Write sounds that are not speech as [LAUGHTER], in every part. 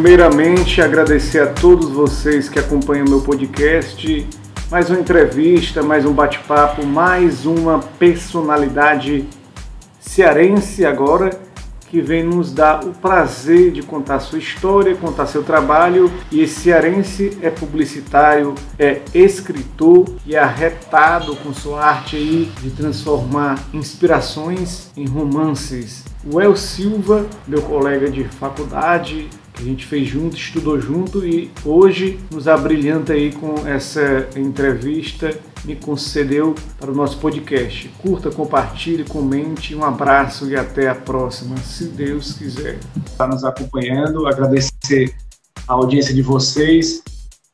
Primeiramente, agradecer a todos vocês que acompanham meu podcast. Mais uma entrevista, mais um bate-papo, mais uma personalidade cearense agora que vem nos dar o prazer de contar sua história, contar seu trabalho. E esse cearense é publicitário, é escritor e arretado com sua arte aí de transformar inspirações em romances. O El Silva, meu colega de faculdade, a gente fez junto, estudou junto e hoje nos abrilhanta aí com essa entrevista me concedeu para o nosso podcast. Curta, compartilhe, comente. Um abraço e até a próxima, se Deus quiser. Está nos acompanhando, agradecer a audiência de vocês.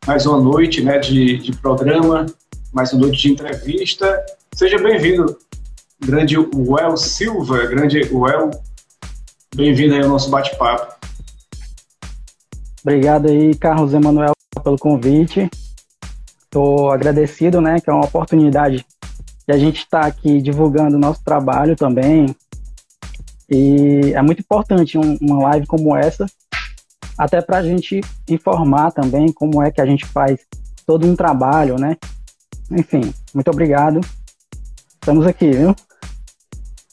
Mais uma noite né, de, de programa, mais uma noite de entrevista. Seja bem-vindo, grande Well Silva, grande Well. Bem-vindo aí ao nosso bate-papo. Obrigado aí, Carlos Emanuel, pelo convite. Estou agradecido, né, que é uma oportunidade de a gente estar tá aqui divulgando o nosso trabalho também. E é muito importante um, uma live como essa, até para a gente informar também como é que a gente faz todo um trabalho, né? Enfim, muito obrigado. Estamos aqui, viu?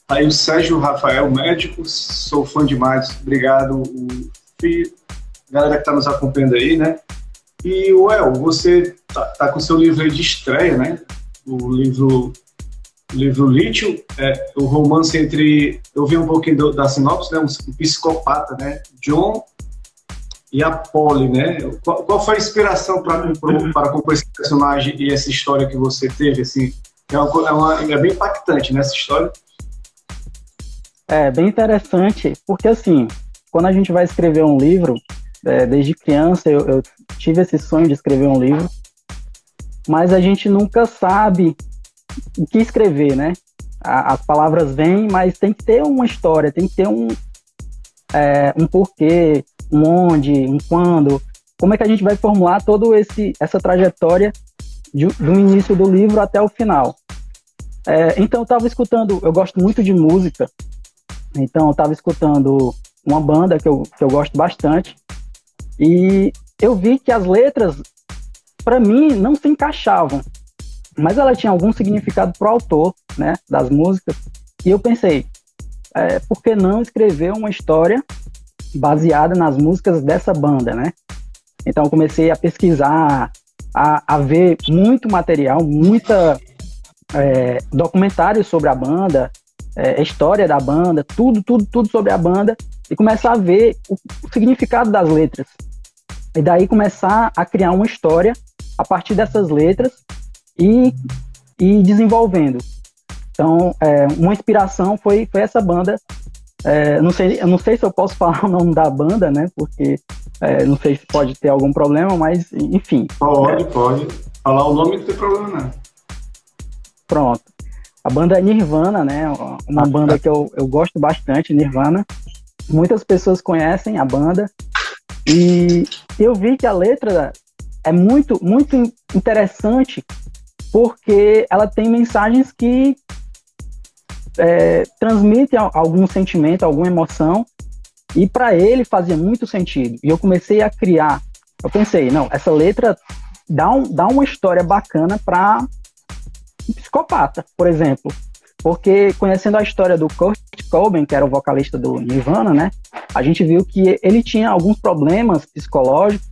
Aí o Sérgio Rafael, médico, sou fã demais. Obrigado, o galera que está nos acompanhando aí, né? E, Well, você tá, tá com seu livro de estreia, né? O livro livro Lítio, é o romance entre, eu vi um pouquinho do, da sinopse, né? Um, psicopata, né? John e a Polly, né? Qual, qual foi a inspiração para para compor esse personagem e essa história que você teve, assim? É, uma, é, uma, é bem impactante, né, essa história? É, bem interessante, porque assim, quando a gente vai escrever um livro, é, desde criança eu, eu tive esse sonho de escrever um livro, mas a gente nunca sabe o que escrever, né? as palavras vêm, mas tem que ter uma história, tem que ter um, é, um porquê, um onde, um quando. Como é que a gente vai formular toda essa trajetória de, do início do livro até o final? É, então, eu estava escutando, eu gosto muito de música, então eu estava escutando uma banda que eu, que eu gosto bastante, e eu vi que as letras, para mim, não se encaixavam, mas ela tinha algum significado pro autor, né, das músicas. E eu pensei, é, por que não escrever uma história baseada nas músicas dessa banda, né? Então comecei a pesquisar, a, a ver muito material, muita é, documentários sobre a banda, é, história da banda, tudo, tudo, tudo sobre a banda e começar a ver o, o significado das letras. E daí começar a criar uma história a partir dessas letras e, e desenvolvendo. Então, é, uma inspiração foi, foi essa banda. É, não sei, eu não sei se eu posso [LAUGHS] falar o nome da banda, né? Porque é, não sei se pode ter algum problema, mas enfim. Pode, pode. Falar o nome não tem problema, não. Pronto. A banda é Nirvana, né? Uma banda que eu, eu gosto bastante, Nirvana. Muitas pessoas conhecem a banda. E eu vi que a letra é muito, muito interessante porque ela tem mensagens que é, transmitem algum sentimento, alguma emoção, e para ele fazia muito sentido. E eu comecei a criar. Eu pensei, não, essa letra dá, um, dá uma história bacana para um psicopata, por exemplo. Porque conhecendo a história do Kurt Cobain, que era o vocalista do Nirvana, né? A gente viu que ele tinha alguns problemas psicológicos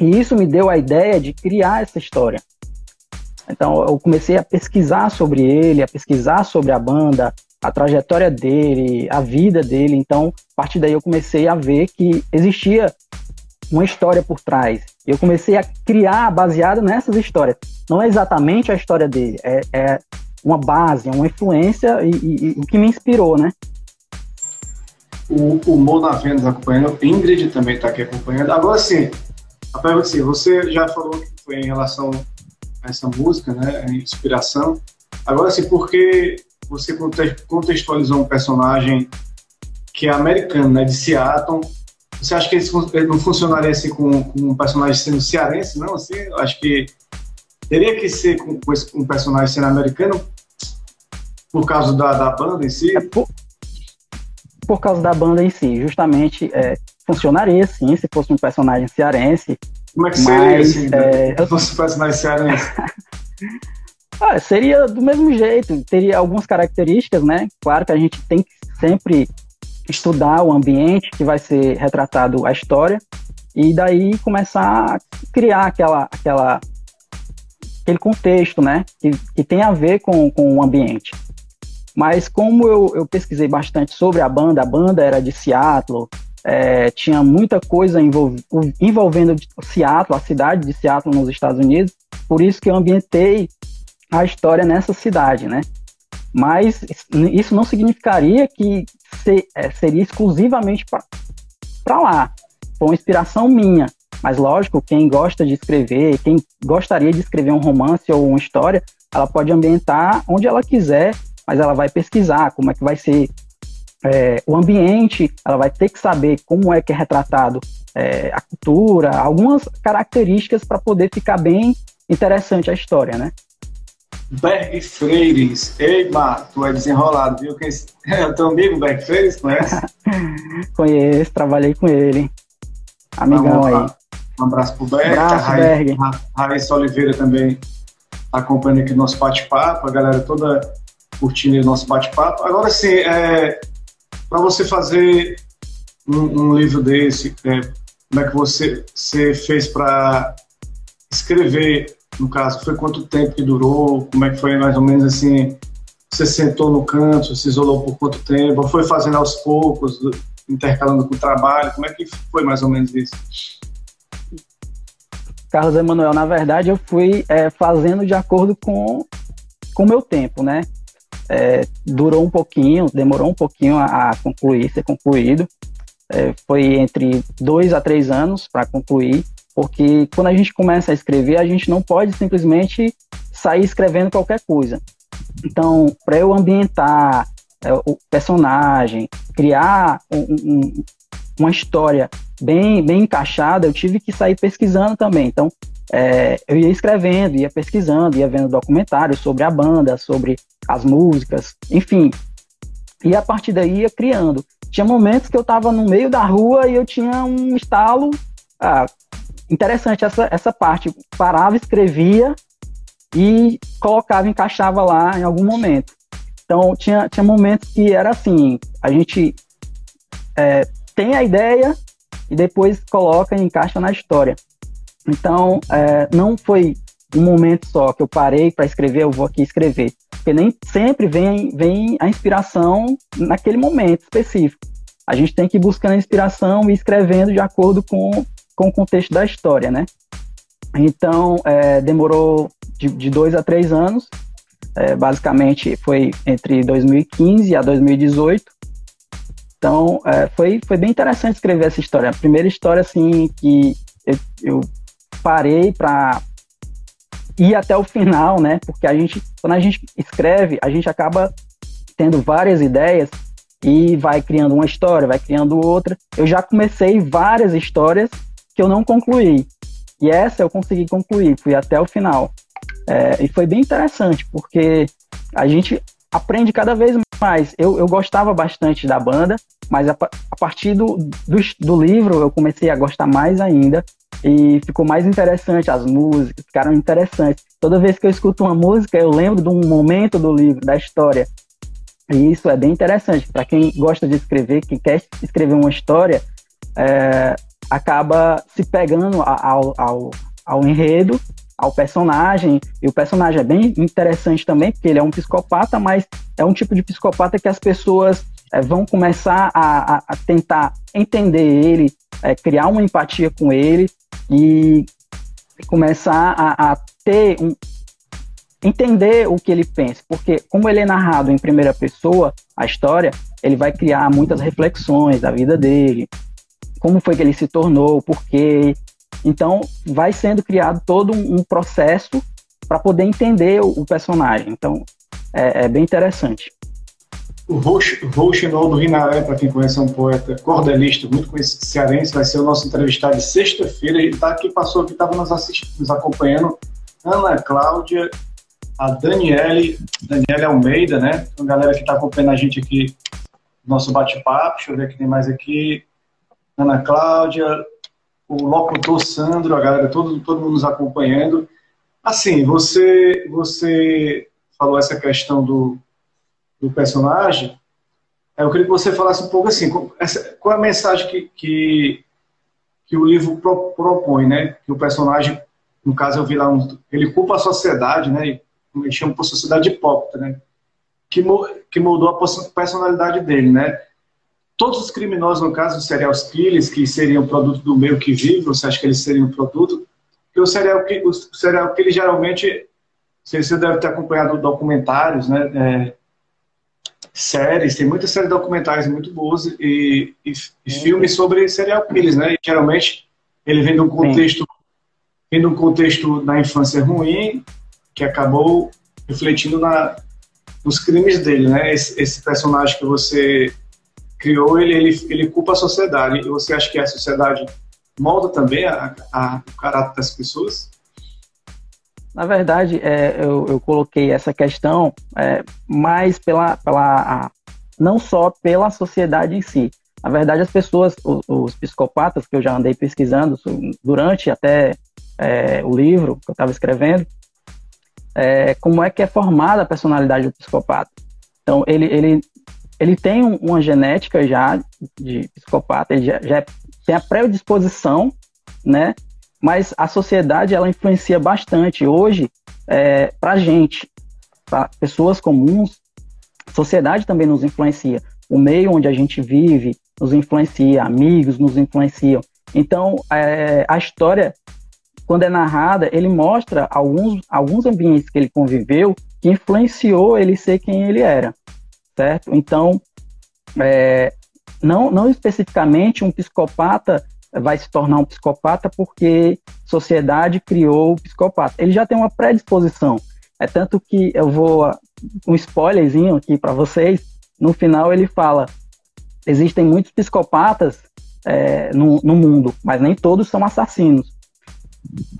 e isso me deu a ideia de criar essa história. Então eu comecei a pesquisar sobre ele, a pesquisar sobre a banda, a trajetória dele, a vida dele. Então, a partir daí eu comecei a ver que existia uma história por trás. Eu comecei a criar baseado nessas histórias. Não é exatamente a história dele, é, é uma base, uma influência e, e, e, o que me inspirou, né? O, o Mona Vendas acompanhando, Ingrid também está aqui acompanhando. Agora sim, a pergunta assim, você já falou que foi em relação a essa música, né, a inspiração. Agora sim, por que você contextualizou um personagem que é americano, né, de Seattle, você acha que ele não funcionaria assim com, com um personagem sendo cearense, não? Assim, acho que teria que ser com, com um personagem sendo americano por causa da, da banda em si? É por, por, causa da banda em si, justamente. É, funcionaria sim se fosse um personagem cearense. Como é que seria mas, assim, é, se fosse um personagem cearense? [LAUGHS] ah, seria do mesmo jeito, teria algumas características, né? Claro que a gente tem que sempre estudar o ambiente que vai ser retratado a história e daí começar a criar aquela, aquela aquele contexto, né, que, que tem a ver com, com o ambiente. Mas como eu, eu pesquisei bastante sobre a banda, a banda era de Seattle, é, tinha muita coisa envolv envolvendo Seattle, a cidade de Seattle nos Estados Unidos, por isso que eu ambientei a história nessa cidade, né? Mas isso não significaria que ser, é, seria exclusivamente para lá. Foi uma inspiração minha. Mas lógico, quem gosta de escrever, quem gostaria de escrever um romance ou uma história, ela pode ambientar onde ela quiser, mas ela vai pesquisar como é que vai ser é, o ambiente, ela vai ter que saber como é que é retratado é, a cultura, algumas características para poder ficar bem interessante a história, né? Berg Freires. Ei, Mar, tu é desenrolado, viu? Quem... [LAUGHS] É o teu amigo Berg Freires, conhece? [LAUGHS] Conheço, trabalhei com ele. Amigão aí. Um abraço pro Berg. Abraço, a Raíssa Oliveira também tá acompanhando aqui o nosso bate-papo, a galera toda curtindo o nosso bate-papo. Agora sim, é, para você fazer um, um livro desse, é, como é que você, você fez para escrever, no caso, foi quanto tempo que durou, como é que foi mais ou menos assim, você sentou no canto, se isolou por quanto tempo, foi fazendo aos poucos, intercalando com o trabalho, como é que foi mais ou menos isso? Carlos Emanuel, na verdade, eu fui é, fazendo de acordo com o meu tempo, né? É, durou um pouquinho, demorou um pouquinho a, a concluir, ser concluído. É, foi entre dois a três anos para concluir, porque quando a gente começa a escrever, a gente não pode simplesmente sair escrevendo qualquer coisa. Então, para eu ambientar é, o personagem, criar um, um, uma história bem, bem encaixada, eu tive que sair pesquisando também. Então, é, eu ia escrevendo, ia pesquisando, ia vendo documentários sobre a banda, sobre as músicas, enfim. E a partir daí ia criando. Tinha momentos que eu estava no meio da rua e eu tinha um estalo. Ah, interessante essa, essa parte. Parava, escrevia e colocava, encaixava lá em algum momento. Então, tinha, tinha momentos que era assim: a gente é, tem a ideia e depois coloca e encaixa na história. Então, é, não foi um momento só que eu parei para escrever, eu vou aqui escrever. Porque nem sempre vem, vem a inspiração naquele momento específico. A gente tem que ir buscando a inspiração e escrevendo de acordo com, com o contexto da história, né? Então, é, demorou de, de, dois a três anos. É, basicamente, foi entre 2015 a 2018. Então, é, foi, foi bem interessante escrever essa história. A primeira história, assim, que eu, eu parei para ir até o final, né? Porque a gente, quando a gente escreve, a gente acaba tendo várias ideias e vai criando uma história, vai criando outra. Eu já comecei várias histórias que eu não concluí. E essa eu consegui concluir, fui até o final. É, e foi bem interessante, porque a gente aprende cada vez mais. Eu, eu gostava bastante da banda, mas a, a partir do, do, do, livro eu comecei a gostar mais ainda e ficou mais interessante. As músicas ficaram interessantes. Toda vez que eu escuto uma música, eu lembro de um momento do livro, da história. E isso é bem interessante. Para quem gosta de escrever, quem quer escrever uma história, é, acaba se pegando ao, ao, ao enredo ao personagem, e o personagem é bem interessante também, porque ele é um psicopata, mas é um tipo de psicopata que as pessoas é, vão começar a, a, tentar entender ele, é, criar uma empatia com ele e começar a, a ter um, entender o que ele pensa, porque como ele é narrado em primeira pessoa, a história, ele vai criar muitas reflexões da vida dele, como foi que ele se tornou, por quê, então, vai sendo criado todo um, processo para poder entender o, o, personagem. Então, é, é bem interessante. O Rouxinol do Rinaré, para quem conhece, é um poeta cordelista, muito conhecido cearense, vai ser o nosso entrevistado de sexta-feira. Ele está aqui, passou aqui, estava nos, nos acompanhando. Ana Cláudia, a Daniele, Daniele Almeida, né? Uma galera que está acompanhando a gente aqui, nosso bate-papo. Deixa eu ver que tem mais aqui. Ana Cláudia, o locutor Sandro, a galera, todo, todo mundo nos acompanhando. Assim, você, você falou essa questão do, do personagem. Eu queria que você falasse um pouco assim, qual é a mensagem que, que, que o livro pro, propõe, né? Que o personagem, no caso eu vi lá, um, ele culpa a sociedade, né? Ele chama por sociedade hipócrita, né? Que, que moldou a personalidade dele, né? Todos os criminosos, no caso dos serial killers, que seriam produto do meio que vive, você acha que eles seriam produto? Porque o serial, o serial killer geralmente, você deve ter acompanhado documentários, né? É, séries, tem muitas séries documentais muito boas e, e, e filmes sobre serial killers, né? E, geralmente ele vem de um contexto, vem de um contexto na infância ruim que acabou refletindo na, nos crimes dele, né? Esse, esse personagem que você criou, ele, ele, ele culpa a sociedade. E você acha que a sociedade molda também a, a, o caráter das pessoas? Na verdade, é, eu, eu, coloquei essa questão é, mais pela, pela não só pela sociedade em si. Na verdade, as pessoas, os, os psicopatas que eu já andei pesquisando durante até é, o livro que eu estava escrevendo, é, como é que é formada a personalidade do psicopata. Então, ele, ele ele tem uma genética já de psicopata, ele já, já tem a predisposição, né? Mas a sociedade ela influencia bastante. Hoje, é, para gente, para pessoas comuns, sociedade também nos influencia. O meio onde a gente vive nos influencia, amigos nos influenciam. Então, é, a história, quando é narrada, ele mostra alguns, alguns ambientes que ele conviveu que influenciou ele ser quem ele era certo? Então, é, não, não especificamente um psicopata vai se tornar um psicopata porque sociedade criou o psicopata. Ele já tem uma predisposição. É tanto que eu vou um spoilerzinho aqui para vocês. No final ele fala: existem muitos psicopatas é, no, no, mundo, mas nem todos são assassinos.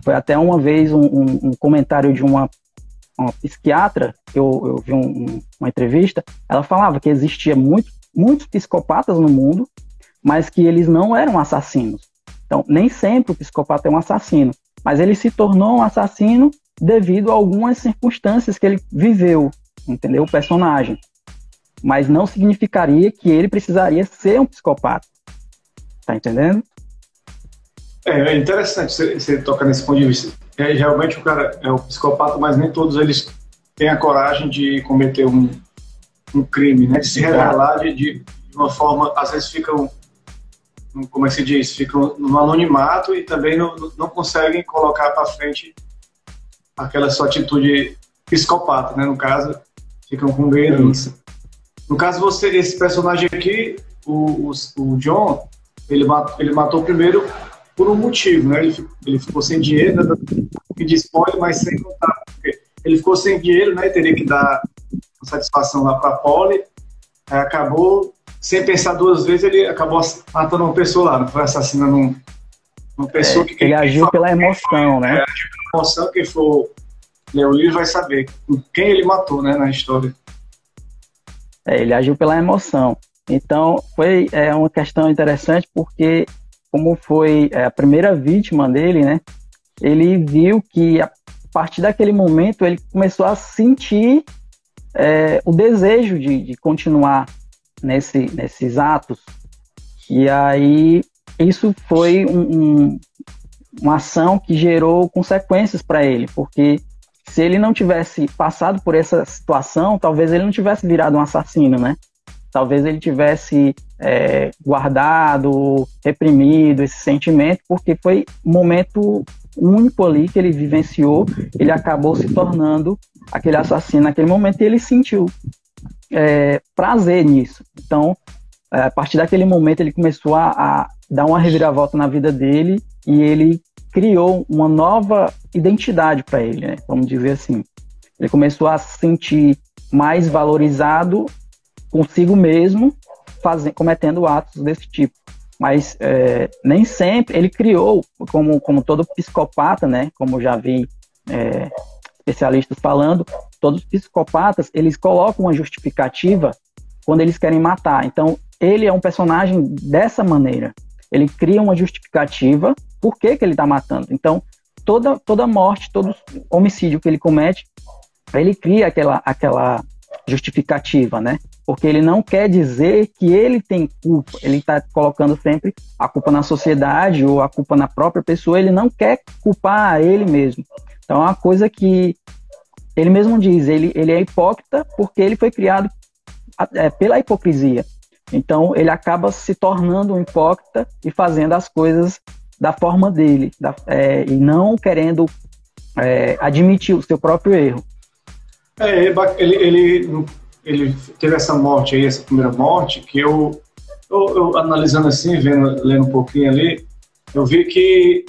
Foi até uma vez um, um, um comentário de uma uma psiquiatra, eu, eu vi um, uma entrevista, ela falava que existia muito, muitos psicopatas no mundo, mas que eles não eram assassinos. Então, nem sempre o psicopata é um assassino, mas ele se tornou um assassino devido a algumas circunstâncias que ele viveu, entendeu? O personagem. Mas não significaria que ele precisaria ser um psicopata. Tá entendendo? É, é interessante você, você tocar nesse ponto de vista. É, realmente o cara é o psicopata, mas nem todos eles têm a coragem de cometer um, um crime, né? De se revelar de, de, uma forma, às vezes ficam, como é que se diz, ficam no anonimato e também não, não conseguem colocar para frente aquela sua atitude psicopata, né? No caso, ficam com medo. No caso, você, esse personagem aqui, o, o, o John, ele matou, ele matou primeiro por um motivo, né? Ele, ele ficou sem dinheiro, né? pedir spoiler, mas sem contar, porque ele ficou sem dinheiro, né? Teria que dar satisfação lá para a Poli, acabou, sem pensar duas vezes, ele acabou matando uma pessoa lá, não foi assassinando um, uma pessoa é, que... Ele agiu pela emoção, né? É, agiu pela emoção, quem for ler o livro vai saber quem ele matou, né, na história. É, ele agiu pela emoção. Então, foi é, uma questão interessante porque como foi é, a primeira vítima dele, né? Ele viu que a partir daquele momento ele começou a sentir é, o desejo de, de continuar nesse, nesses atos. E aí isso foi um, um, uma ação que gerou consequências para ele, porque se ele não tivesse passado por essa situação, talvez ele não tivesse virado um assassino, né? talvez ele tivesse é, guardado, reprimido esse sentimento, porque foi um momento único ali que ele vivenciou, ele acabou se tornando aquele assassino naquele momento e ele sentiu é, prazer nisso. Então, é, a partir daquele momento, ele começou a, a dar uma reviravolta na vida dele e ele criou uma nova identidade para ele, né? vamos dizer assim. Ele começou a se sentir mais valorizado consigo mesmo, fazendo, cometendo atos desse tipo. Mas é, nem sempre ele criou, como, como todo psicopata, né? Como já vi é, especialistas falando, todos os psicopatas eles colocam uma justificativa quando eles querem matar. Então ele é um personagem dessa maneira. ele cria uma justificativa por que, que ele está matando. Então, toda, toda morte, todo homicídio que ele comete, ele cria aquela, aquela justificativa, né? Porque ele não quer dizer que ele tem culpa, ele está colocando sempre a culpa na sociedade ou a culpa na própria pessoa, ele não quer culpar ele mesmo. Então é uma coisa que ele mesmo diz, ele, ele é hipócrita porque ele foi criado é, pela hipocrisia. Então ele acaba se tornando um hipócrita e fazendo as coisas da forma dele, da, é, e não querendo é, admitir o seu próprio erro. É, ele, ele, ele teve essa morte aí, essa primeira morte, que eu, eu, eu, analisando assim, vendo, lendo um pouquinho ali, eu vi que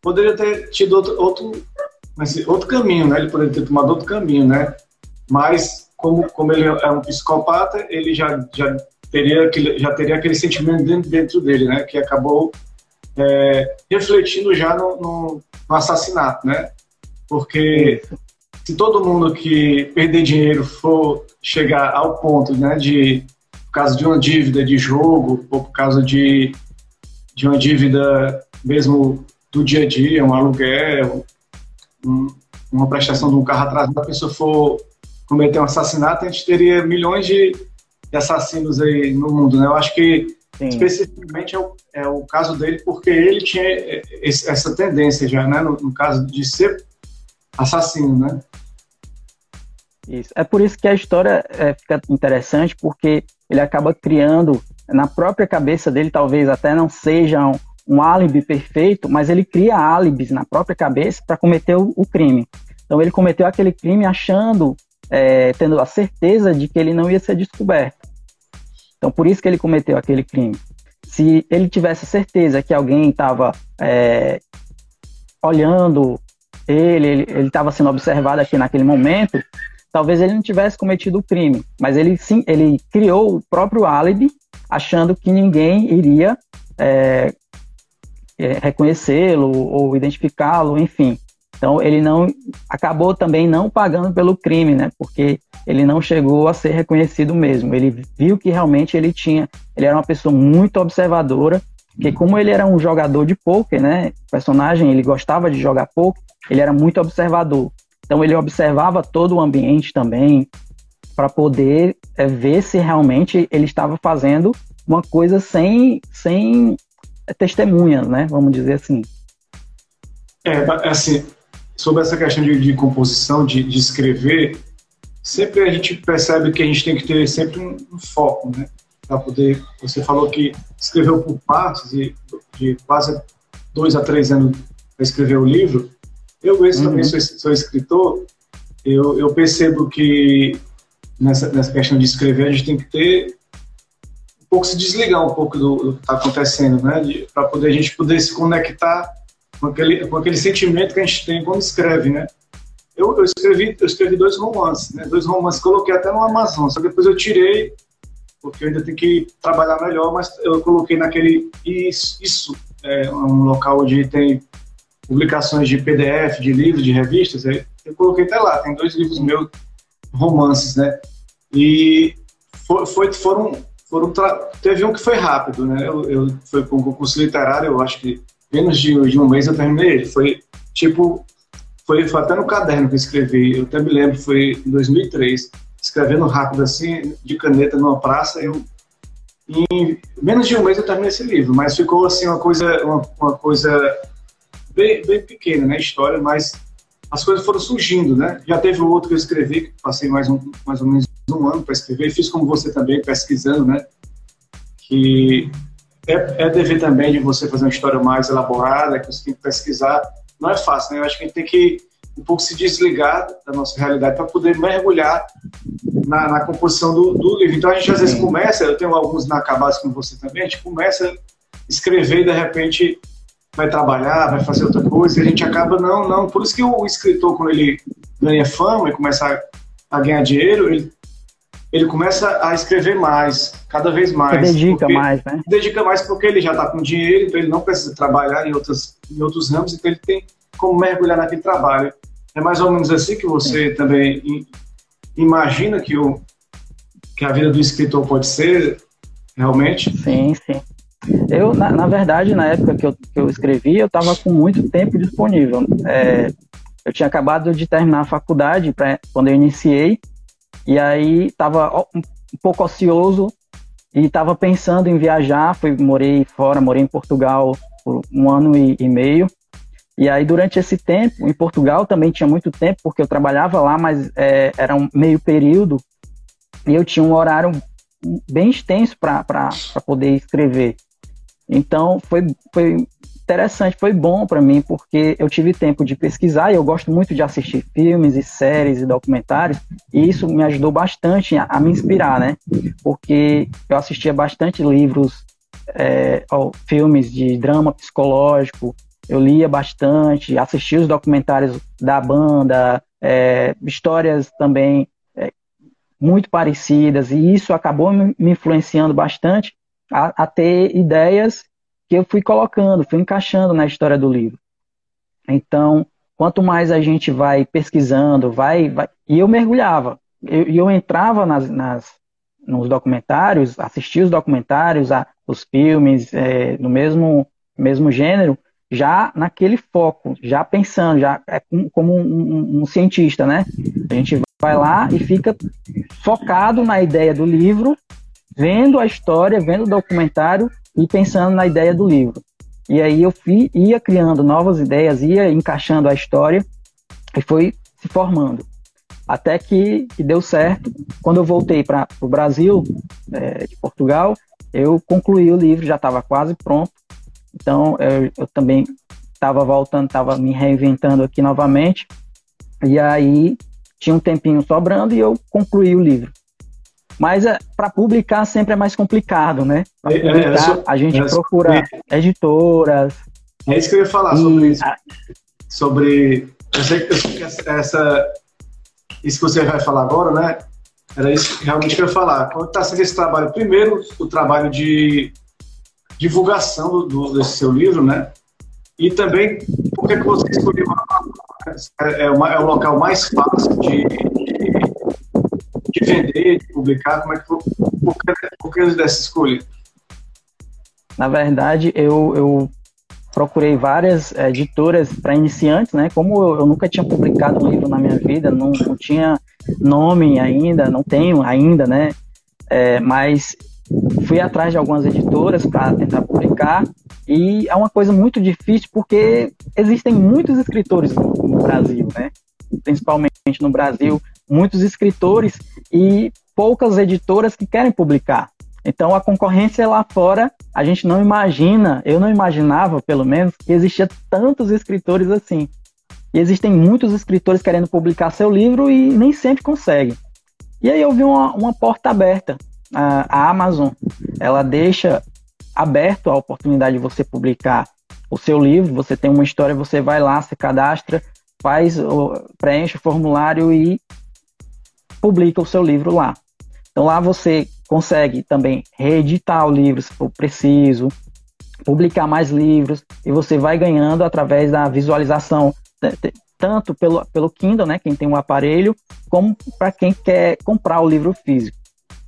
poderia ter tido outro, outro, outro caminho, né? Ele poderia ter tomado outro caminho, né? Mas como, como ele é um psicopata, ele já, já teria aquele, já teria aquele sentimento dentro, dentro dele, né? Que acabou é, refletindo já no, no, no, assassinato, né? Porque se todo mundo que perder dinheiro for chegar ao ponto, né, de por causa de uma dívida de jogo ou por causa de, de uma dívida mesmo do dia a dia, um aluguel, um, uma prestação de um carro atrasado, a pessoa for cometer um assassinato, a gente teria milhões de, de assassinos aí no mundo, né? Eu acho que Sim. especificamente é o, é o caso dele porque ele tinha esse, essa tendência já, né? No, no caso de ser assassino, né? Isso. É por isso que a história é, fica interessante, porque ele acaba criando na própria cabeça dele, talvez até não seja um, um álibi perfeito, mas ele cria álibis na própria cabeça para cometer o, o, crime. Então ele cometeu aquele crime achando, é, tendo a certeza de que ele não ia ser descoberto. Então por isso que ele cometeu aquele crime. Se ele tivesse certeza que alguém estava é, olhando ele, ele estava sendo observado aqui naquele momento, talvez ele não tivesse cometido o crime, mas ele sim, ele criou o próprio álibi, achando que ninguém iria é, é, reconhecê-lo ou identificá-lo, enfim. Então ele não acabou também não pagando pelo crime, né? Porque ele não chegou a ser reconhecido mesmo. Ele viu que realmente ele tinha, ele era uma pessoa muito observadora, que como ele era um jogador de poker, né? O personagem ele gostava de jogar poker, ele era muito observador. Então ele observava todo o ambiente também para poder é, ver se realmente ele estava fazendo uma coisa sem, sem testemunhas, né? Vamos dizer assim. É, assim, sobre essa questão de, de composição, de, de, escrever, sempre a gente percebe que a gente tem que ter sempre um, um foco, né? Para poder. Você falou que escreveu por partes e de quase dois a três anos para escrever o livro. Eu mesmo uhum. também sou, sou escritor, eu, eu, percebo que nessa, nessa questão de escrever a gente tem que ter pouco se desligar um pouco do, do que está acontecendo, né? Para poder a gente poder se conectar com aquele, com aquele sentimento que a gente tem quando escreve, né? Eu, eu escrevi eu escrevi dois romances, né? Dois romances coloquei até no Amazon, só que depois eu tirei porque eu ainda tenho que trabalhar melhor, mas eu coloquei naquele isso, isso é um local onde tem publicações de PDF, de livros, de revistas, eu coloquei até lá, tem dois livros meus, romances, né? E foi, foi foram, foram teve um que foi rápido, né? Eu, eu foi com um concurso literário, eu acho que menos de, de um mês eu terminei ele. Foi tipo, foi, foi até no caderno que eu escrevi, eu até me lembro, foi em 2003, escrevendo rápido assim, de caneta numa praça, eu em menos de um mês eu terminei esse livro, mas ficou assim uma coisa, uma, uma coisa bem, bem pequena, né, história, mas as coisas foram surgindo, né? Já teve outro que eu escrevi, que passei mais, um, mais ou menos um ano para escrever, fiz como você também, pesquisando, né? Que é, é dever também de você fazer uma história mais elaborada, que você tem que pesquisar. Não é fácil, né? Eu acho que a gente tem que um pouco se desligar da nossa realidade para poder mergulhar na, na composição do, do, livro. Então a gente às vezes começa, eu tenho alguns inacabados com você também, a gente começa a escrever e de repente vai trabalhar, vai fazer outra coisa, e a gente acaba não, não. Por isso que o escritor, quando ele ganha fama e começa a, a ganhar dinheiro, ele, ele começa a escrever mais, cada vez mais. Se dedica mais, né? Dedica mais porque ele já está com dinheiro, então ele não precisa trabalhar em, outras, em outros ramos, então ele tem como mergulhar naquele trabalho. É mais ou menos assim que você Sim. também imagina que, o, que a vida do escritor pode ser, realmente? Sim, sim. Eu, na, na, verdade, na época que eu, que eu escrevi, eu estava com muito tempo disponível. É, eu tinha acabado de terminar a faculdade pra, quando eu iniciei, e aí estava um, pouco ocioso e estava pensando em viajar. Fui, morei fora, morei em Portugal por um ano e, e meio. E aí, durante esse tempo, em Portugal também tinha muito tempo, porque eu trabalhava lá, mas é, era um meio período, e eu tinha um horário bem extenso para poder escrever. Então, foi, foi interessante, foi bom para mim, porque eu tive tempo de pesquisar e eu gosto muito de assistir filmes e séries e documentários, e isso me ajudou bastante a, a me inspirar, né? Porque eu assistia bastante livros, é, filmes de drama psicológico, eu lia bastante, assistia os documentários da banda, é, histórias também é, muito parecidas, e isso acabou me influenciando bastante a, a ter ideias que eu fui colocando, fui encaixando na história do livro. Então, quanto mais a gente vai pesquisando, vai, vai e eu mergulhava, eu, eu, entrava nas, nas, nos documentários, assistia os documentários, a, os filmes é, no mesmo, mesmo gênero, já naquele foco, já pensando, já é como um, um, um, cientista, né? A gente vai lá e fica focado na ideia do livro, vendo a história, vendo o documentário e pensando na ideia do livro. E aí eu fui, ia criando novas ideias, ia encaixando a história e foi se formando. Até que, que deu certo. Quando eu voltei para o Brasil, é, de Portugal, eu concluí o livro, já estava quase pronto. Então eu, eu também estava voltando, estava me reinventando aqui novamente. E aí tinha um tempinho sobrando e eu concluí o livro. Mas é, para publicar sempre é mais complicado, né? Para é, publicar, é, é, a gente procura editoras. É isso que eu ia falar e... sobre isso. Sobre. Eu sei, eu sei que essa, isso que você vai falar agora, né? Era isso realmente que eu ia falar. Quando está sendo esse trabalho, primeiro, o trabalho de divulgação do, do, desse seu livro, né? E também, por que você escolheu é, é, uma, é o local mais fácil de, de vender, de publicar? Como é que foi? Por que, dessa escolha? Na verdade, eu, eu procurei várias é, editoras para iniciantes, né? Como eu, eu, nunca tinha publicado um livro na minha vida, não, não tinha nome ainda, não tenho ainda, né? É, mas fui atrás de algumas editoras para tentar publicar e é uma coisa muito difícil porque existem muitos escritores no Brasil, né? Principalmente no Brasil, muitos escritores e poucas editoras que querem publicar. Então a concorrência lá fora, a gente não imagina, eu não imaginava, pelo menos, que existia tantos escritores assim. E existem muitos escritores querendo publicar seu livro e nem sempre conseguem. E aí eu vi uma, uma porta aberta. A, a Amazon, ela deixa aberto a oportunidade de você publicar o seu livro, você tem uma história, você vai lá, se cadastra, faz, preenche o formulário e publica o seu livro lá. Então lá você consegue também reeditar o livro se for preciso, publicar mais livros e você vai ganhando através da visualização tanto pelo, pelo Kindle, né, quem tem um aparelho, como para quem quer comprar o livro físico.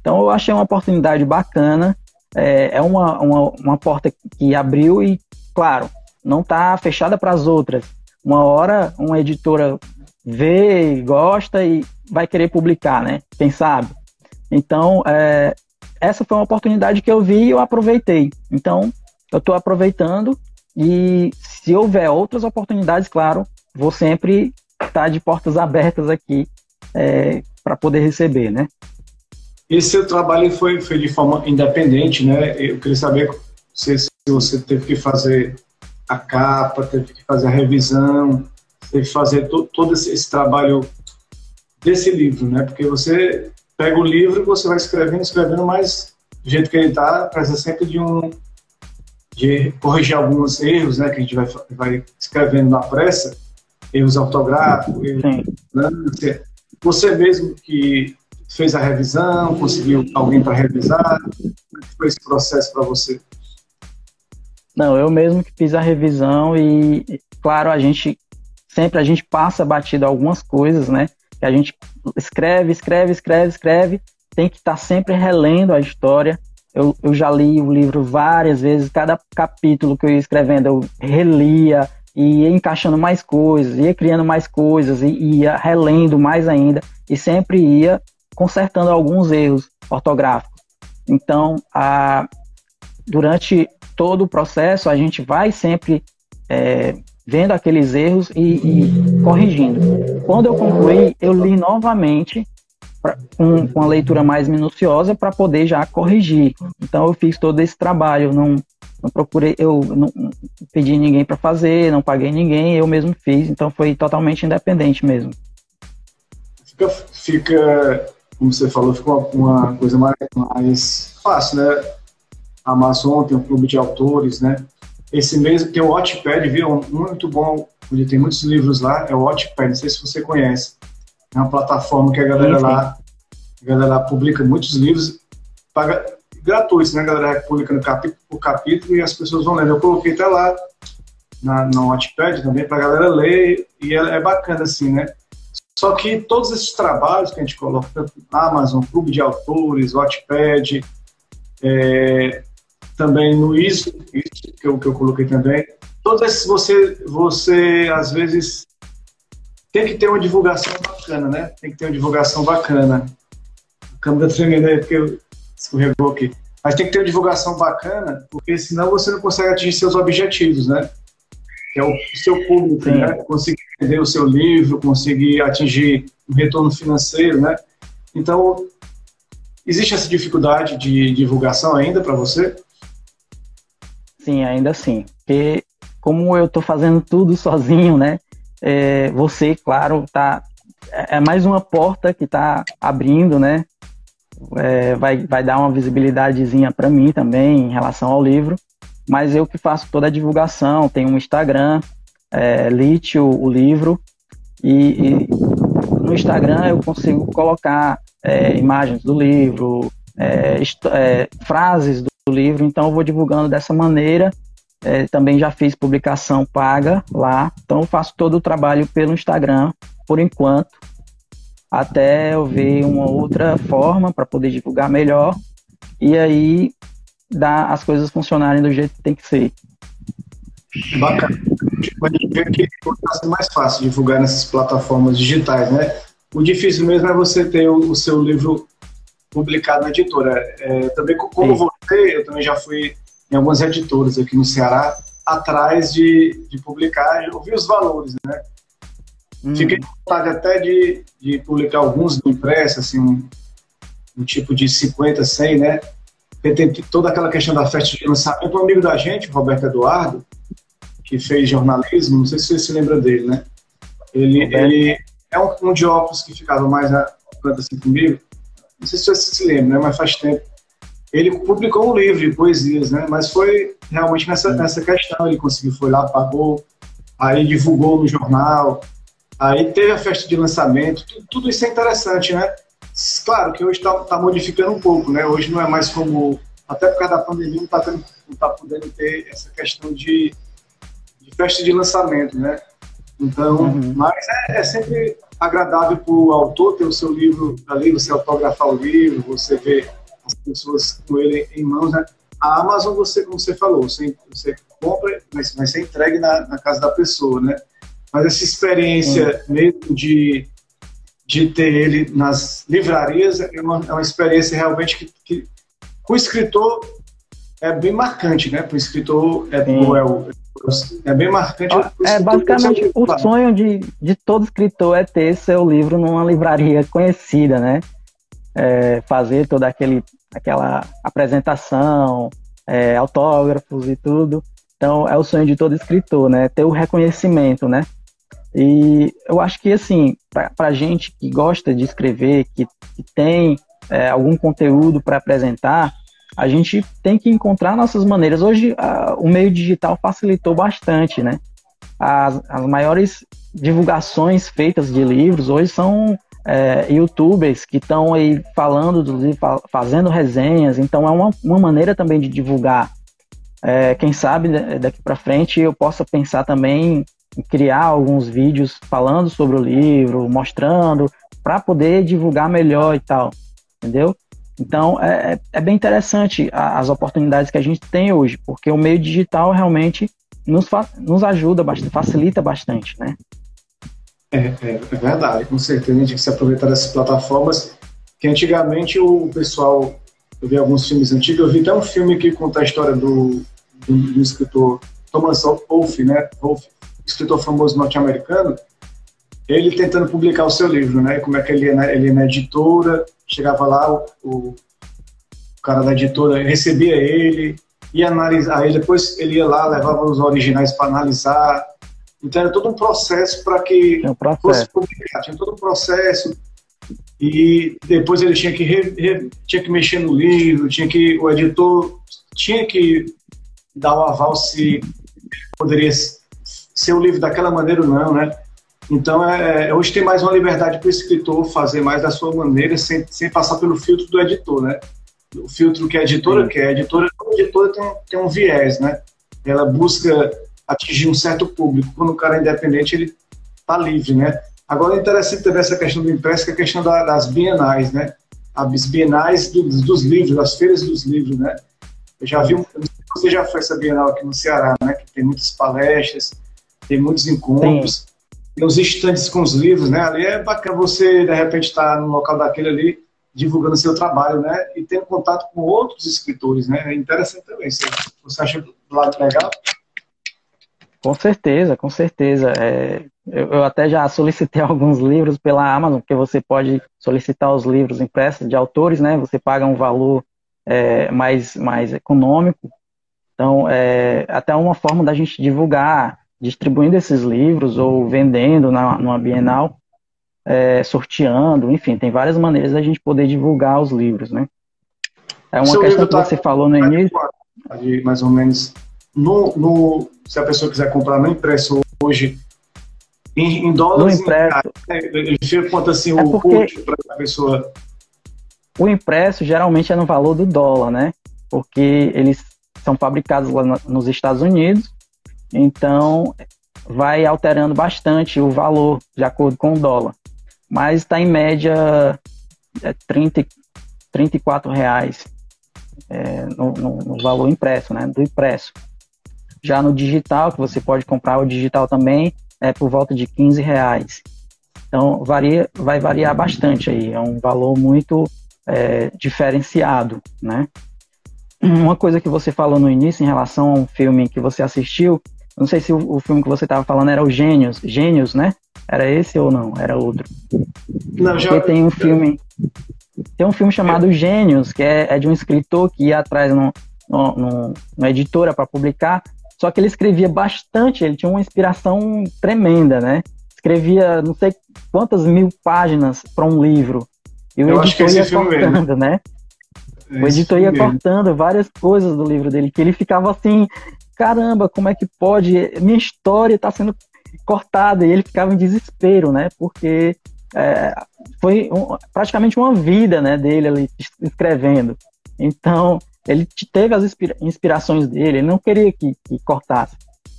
Então eu achei uma oportunidade bacana, é, é uma, uma, uma porta que abriu e, claro, não está fechada para as outras. Uma hora uma editora vê, gosta e vai querer publicar, né? Quem sabe? Então, é, essa foi uma oportunidade que eu vi e eu aproveitei. Então, eu estou aproveitando e se houver outras oportunidades, claro, vou sempre estar de portas abertas aqui é, para poder receber, né? Esse seu trabalho foi, foi de forma independente, né? Eu queria saber se, se você teve que fazer a capa, teve que fazer a revisão, teve que fazer to, todo esse, esse trabalho desse livro, né? Porque você pega o livro e você vai escrevendo, escrevendo, mas do jeito que ele está, precisa sempre de um de corrigir alguns erros, né? Que a gente vai, vai escrevendo na pressa, erros ortográficos, erros, né? Você mesmo que fez a revisão, conseguiu alguém para revisar, como é foi esse processo para você? Não, eu mesmo que fiz a revisão e, claro, a gente sempre a gente passa batido algumas coisas, né? que a gente escreve, escreve, escreve, escreve, tem que estar sempre relendo a história, eu, eu já li o livro várias vezes, cada capítulo que eu ia escrevendo eu relia, e ia encaixando mais coisas, ia criando mais coisas, e ia relendo mais ainda, e sempre ia consertando alguns erros ortográficos. Então, a, durante todo o processo, a gente vai sempre é, vendo aqueles erros e, e, corrigindo. Quando eu concluí, eu li novamente pra, com, com a leitura mais minuciosa para poder já corrigir. Então eu fiz todo esse trabalho, não, não procurei, eu não, pedi ninguém para fazer, não paguei ninguém, eu mesmo fiz, então foi totalmente independente mesmo. Fica, fica como você falou, fica uma, uma coisa mais, mais fácil, né? A Amazon tem um clube de autores, né? Esse mês tem o Wattpad, viu? Muito bom, onde tem muitos livros lá, é o Wattpad, não sei se você conhece. É uma plataforma que a galera sim, sim. lá, a galera publica muitos livros, paga gratuitos, né? A galera publica no capítulo por capítulo e as pessoas vão lendo. Eu coloquei até lá na, no Wattpad também para a galera ler e é, é, bacana assim, né? Só que todos esses trabalhos que a gente coloca, tanto Amazon, Clube de Autores, Wattpad, é, também no ISO, isso que eu, que eu coloquei também, todos esses você, você às vezes tem que ter uma divulgação bacana, né? Tem que ter uma divulgação bacana. A câmera tá tremendo aí porque escorregou aqui. Mas tem que ter uma divulgação bacana, porque senão você não consegue atingir seus objetivos, né? Que é o seu público, Sim. né? Conseguir vender o seu livro, conseguir atingir um retorno financeiro, né? Então, existe essa dificuldade de divulgação ainda para você? Sim, ainda assim. Porque como eu estou fazendo tudo sozinho, né? É, você, claro, tá é, é mais uma porta que está abrindo, né? É, vai, vai dar uma visibilidadezinha para mim também em relação ao livro, mas eu que faço toda a divulgação, tenho um Instagram, é, Lítio, o livro, e, e, no Instagram eu consigo colocar é, imagens do livro, é, é frases do livro, então eu vou divulgando dessa maneira. É, também já fiz publicação paga lá, então eu faço todo o trabalho pelo Instagram, por enquanto, até eu ver uma outra forma para poder divulgar melhor e aí dar as coisas funcionarem do jeito que tem que ser. Bacana. Gente vê que sendo mais fácil divulgar nessas plataformas digitais, né? O difícil mesmo é você ter o, o seu livro publicado na editora. É, também como Sim. você, eu também já fui em algumas editoras aqui no Ceará, atrás de, de publicar, eu vi os valores, né? Hum. Fiquei com vontade até de, de publicar alguns do impresso, assim, um, um tipo de 50, 100, né? Porque tem toda aquela questão da festa de lançamento. Um amigo da gente, Roberto Eduardo, que fez jornalismo, não sei se você se lembra dele, né? Ele, ele é um, um de óculos que ficava mais na planta assim comigo não sei se você se lembra, né, mas faz tempo. Ele publicou um livro de poesias, né, mas foi realmente nessa, nessa questão. Ele conseguiu, foi lá, pagou, aí divulgou no jornal, aí teve a festa de lançamento, tudo, tudo isso é interessante, né? Claro que hoje está tá modificando um pouco, né? Hoje não é mais como, até por causa da pandemia, não está tá podendo ter essa questão de, de festa de lançamento, né? Então, uhum. mas é, é sempre agradável para o autor ter o seu livro ali, você autografar o livro, você ver as pessoas com ele em mãos, né? A Amazon, você, como você falou, você, você compra, mas vai ser entregue na, na, casa da pessoa, né? Mas essa experiência mesmo de, de ter ele nas livrarias é uma, é uma experiência realmente que, que o escritor é bem marcante, né? Para o escritor é, é, o, é bem marcante. É basicamente o sonho de, de todo escritor é ter seu livro numa livraria conhecida, né? É, fazer toda aquele, aquela apresentação, é, autógrafos e tudo. Então é o sonho de todo escritor, né? Ter o reconhecimento, né? E eu acho que assim, para gente que gosta de escrever, que, que tem é, algum conteúdo para apresentar, a gente tem que encontrar nossas maneiras. Hoje, a, o meio digital facilitou bastante, né? As, as maiores divulgações feitas de livros hoje são é, youtubers que estão aí falando dos fazendo resenhas, então é uma, uma maneira também de divulgar. É, quem sabe daqui para frente eu possa pensar também em criar alguns vídeos falando sobre o livro, mostrando, para poder divulgar melhor e tal, entendeu? Então, é, é, é bem interessante as oportunidades que a gente tem hoje, porque o meio digital realmente nos, nos ajuda bastante, facilita bastante, né? É, é, é, verdade, com certeza a gente tem que se aproveitar dessas plataformas, que antigamente o pessoal, eu vi alguns filmes antigos, eu vi até um filme que conta a história do, do, do escritor Thomas Wolfe, né, Wolfe, escritor famoso norte-americano, ele tentando publicar o seu livro, né, como é que ele ia na, ele ia na editora, chegava lá, o, o cara da editora recebia ele, ia analisar, aí depois ele ia lá, levava os originais para analisar, então era todo um processo para que um processo. fosse publicado. Tinha todo um processo e depois ele tinha que re, re, tinha que mexer no livro, tinha que o editor tinha que dar o aval se poderia ser o livro daquela maneira ou não, né? Então, é, é hoje tem mais uma liberdade para o escritor fazer mais da sua maneira, sem, sem passar pelo filtro do editor, né? O filtro que a editora Sim. quer. A editora, a editora tem, tem um viés, né? Ela busca atingir um certo público. Quando o cara é independente, ele está livre, né? Agora, é interessante também essa questão do impresso, que é a questão da, das bienais, né? As bienais dos, dos, livros, das feiras dos livros, né? Eu já vi, você já foi essa bienal aqui no Ceará, né? Que tem muitas palestras, tem muitos encontros, Sim. Tem os estantes com os livros, né? Ali é bacana você, de repente, estar tá no local daquele ali, divulgando seu trabalho, né? E tendo contato com outros escritores, né? É interessante também. Você, você acha do lado legal? Com certeza, com certeza. É, eu, eu, até já solicitei [LAUGHS] alguns livros pela Amazon, porque você pode solicitar os livros impressos de autores, né? Você paga um valor é, mais, mais econômico. Então, é até uma forma da gente divulgar, distribuindo esses livros ou vendendo na, numa Bienal, é, sorteando, enfim, tem várias maneiras da gente poder divulgar os livros, né? É uma Seu questão que tá você falou no início. Mais ou menos no, no, se a pessoa quiser comprar no impresso hoje, em, em dólares, no impresso, em, quanto assim é o custo para a pessoa? O impresso geralmente é no valor do dólar, né? Porque eles são fabricados lá nos Estados Unidos, então vai alterando bastante o valor de acordo com o dólar. Mas está em média é 30, 34 reais é, no, no, no valor impresso, né? Do impresso. Já no digital, que você pode comprar o digital também, é por volta de 15 reais. Então, varia, vai variar bastante aí. É um valor muito é, diferenciado, né? Uma coisa que você falou no início em relação a um filme que você assistiu, não sei se o, o filme que você estava falando era o Gênios, Gênios, né? Era esse ou não? Era outro? Não, já... Porque tem um filme, tem um filme chamado Gênios, que é, é de um escritor que ia atrás numa editora para publicar só que ele escrevia bastante, ele tinha uma inspiração tremenda, né? Escrevia não sei quantas mil páginas para um livro. E o Eu editor ia cortando, mesmo. né? o editor ia mesmo. cortando várias coisas do livro dele, que ele ficava assim, caramba, como é que pode? Minha história está sendo cortada, e ele ficava em desespero, né? Porque é, foi um, praticamente uma vida né, dele ali escrevendo. Então, ele teve as inspirações dele, ele não queria que, que cortasse.